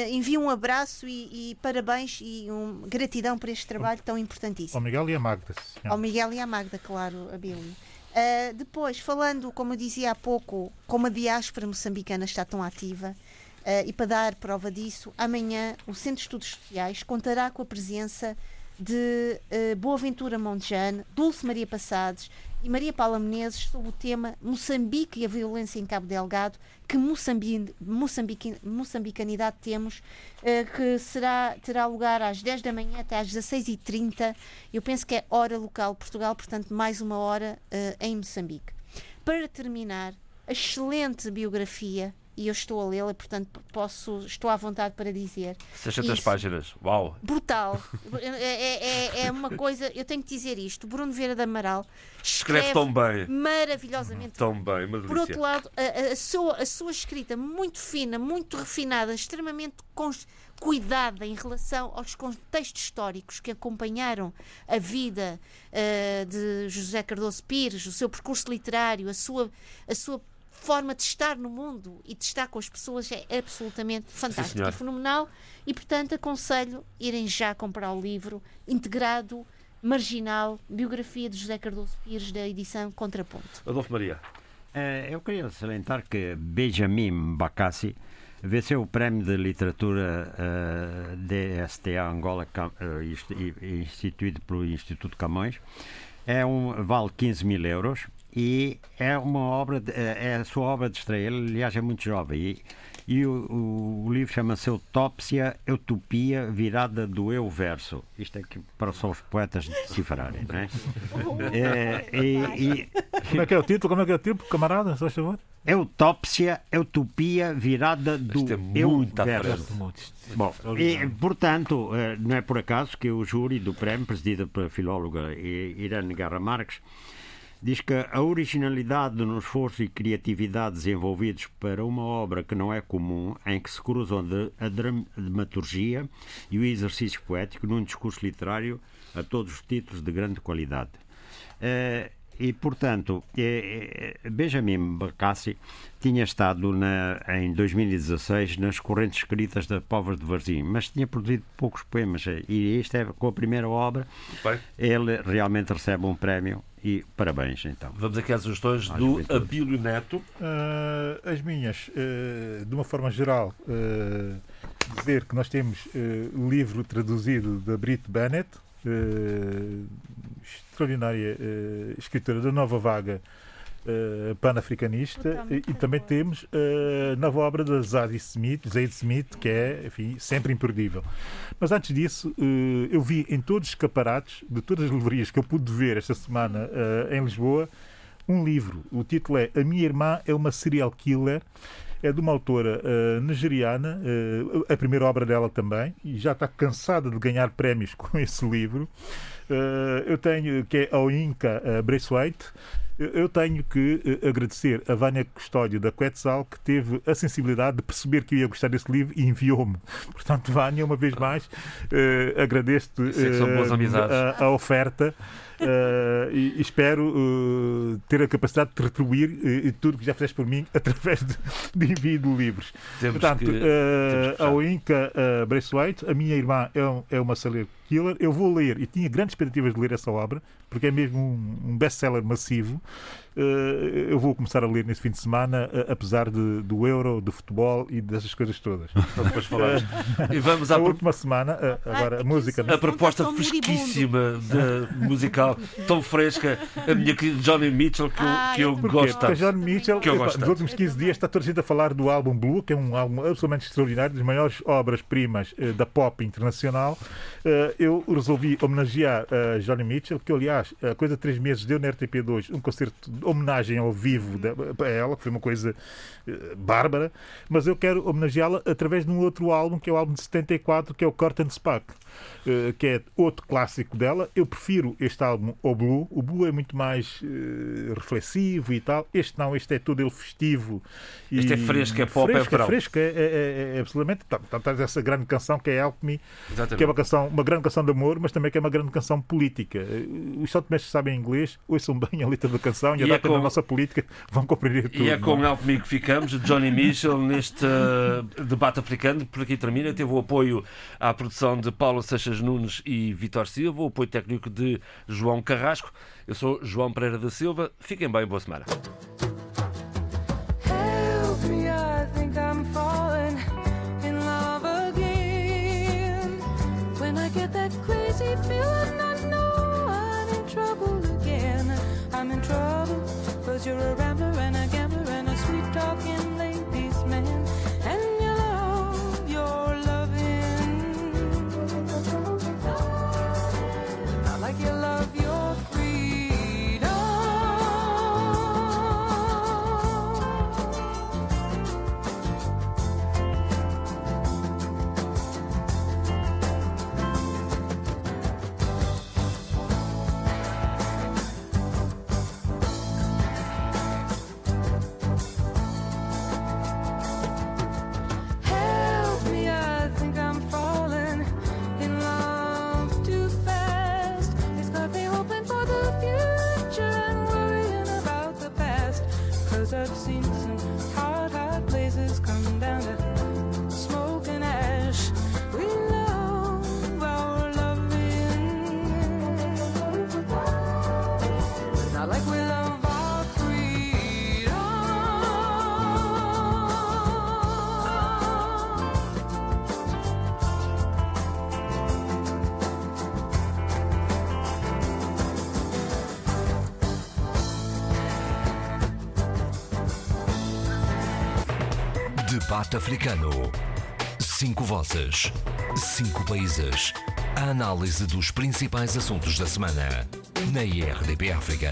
envio um abraço e, e parabéns e um, gratidão por este trabalho tão importantíssimo. Ao Miguel e à Magda. Senhora. Ao Miguel e à Magda, claro, a Billy. Uh, depois, falando, como eu dizia há pouco, como a diáspora moçambicana está tão ativa, uh, e para dar prova disso, amanhã o Centro de Estudos Sociais contará com a presença de uh, Boaventura Montejane, Dulce Maria Passades e Maria Paula Menezes sobre o tema Moçambique e a violência em Cabo Delgado, que Moçambique, Moçambique, moçambicanidade temos, uh, que será, terá lugar às 10 da manhã até às 16h30. Eu penso que é hora local Portugal, portanto, mais uma hora uh, em Moçambique. Para terminar, a excelente biografia e eu estou a lê-la, portanto posso, estou à vontade para dizer. 600 isso. páginas, uau! Brutal. É, é, é, é, uma coisa, eu tenho que dizer isto: Bruno Vieira de Amaral escreve, escreve tão bem. Maravilhosamente. Tão bem, uma Por outro lado, a, a, sua, a sua escrita muito fina, muito refinada, extremamente cuidada em relação aos contextos históricos que acompanharam a vida uh, de José Cardoso Pires, o seu percurso literário, a sua, a sua forma de estar no mundo e de estar com as pessoas é absolutamente fantástica e fenomenal. E, portanto, aconselho irem já comprar o livro integrado, marginal, biografia de José Cardoso Pires, da edição Contraponto. Adolfo Maria. É, eu queria salientar que Benjamin Bacassi venceu o prémio de literatura uh, DSTA Angola, uh, instituído pelo Instituto Camões. É um, vale 15 mil euros e é uma obra, de, é, é a sua obra de estreia. Ele, aliás, é muito jovem. E, e o, o, o, livro chama-se Autópsia, Utopia, Virada do Eu Verso. Isto é que para só os poetas decifrarem, não é? é e, e... Como é que é o título? Como é que é o título, camarada? Só favor? Autópsia, Utopia, Virada do é Eu Verso. Bom, e, portanto, eh, não é por acaso que o júri do prémio, presidido pela filóloga Irene Garra Marques, diz que a originalidade no esforço e criatividade desenvolvidos para uma obra que não é comum, em que se cruzam a dramaturgia e o exercício poético num discurso literário a todos os títulos de grande qualidade. Uh, e, portanto, é, é, Benjamin Bacassi tinha estado na, em 2016 nas correntes escritas da Povas de Varzim, mas tinha produzido poucos poemas. E isto é com a primeira obra. Ele realmente recebe um prémio e parabéns, então. Vamos aqui às sugestões do Abílio Neto. Uh, as minhas, uh, de uma forma geral, uh, dizer que nós temos o livro traduzido da Brit Bennett, extraordinária uh, escritora da nova vaga uh, panafricanista e, e, também temos a uh, nova obra da Zadie Smith, Zaid Smith, que é enfim, sempre imperdível. Mas antes disso, uh, eu vi em todos os escaparates de todas as livrarias que eu pude ver esta semana em Lisboa um livro. O título é A Minha Irmã é uma Serial Killer é de uma autora uh, nigeriana, uh, a primeira obra dela também, e já está cansada de ganhar prémios com esse livro. Uh, eu tenho, que é a Inca uh, Braithwaite. Eu tenho que agradecer a Vânia Custódio da Quetzal, que teve a sensibilidade de perceber que eu ia gostar desse livro e enviou-me. Portanto, Vânia, uma vez mais, agradeço-te é a, a oferta. Uh, e, espero uh, ter a capacidade de retribuir uh, tudo que já fizeste por mim através de, de envio de livros. Temos Portanto, que, uh, ao Inca uh, Braithwaite, a minha irmã é, um, é uma serial killer. Eu vou ler, e tinha grandes expectativas de ler essa obra, porque é mesmo um, um best-seller massivo. Uh, eu vou começar a ler nesse fim de semana, uh, apesar de, do euro, do futebol e dessas coisas todas. Então depois falamos. e vamos à a última semana, uh, agora a música. A proposta fresquíssima da musical, tão fresca, a minha querida Johnny Mitchell, que eu, que eu gosto. Porque Johnny Mitchell, que eu gosto nos últimos 15 dias, está toda a gente a falar do álbum Blue, que é um álbum absolutamente extraordinário, das maiores obras-primas da pop internacional. eu resolvi homenagear Johnny Mitchell, que aliás, a coisa de três meses deu na RTP2 um concerto homenagem ao vivo para ela, que foi uma coisa uh, bárbara, mas eu quero homenageá-la através de um outro álbum, que é o álbum de 74, que é o Curtain Spark. Eh, que é outro clássico dela. Eu prefiro este álbum ao Blue. O Blue é muito mais uh, reflexivo e tal. Este não, este é todo ele festivo. Este é fresco, é pop, fresco, é fresco, é, é, é, é absolutamente. Então, tens essa grande canção que é Alchemy, Exatamente. que é uma, canção, uma grande canção de amor, mas também que é uma grande canção política. Eh, os que sabem inglês, ouçam bem a letra da canção e, e a é da nossa política vão compreender tudo. E é com Alchemy que ficamos, Johnny Mitchell, neste debate africano. Por aqui termina. Teve o apoio à produção de Paulo Seixas Nunes e Vitor Silva, o apoio técnico de João Carrasco. Eu sou João Pereira da Silva. Fiquem bem, boa semana. you're a rambler I've seen Debate Africano. Cinco vozes, cinco países. A análise dos principais assuntos da semana na IRDP África.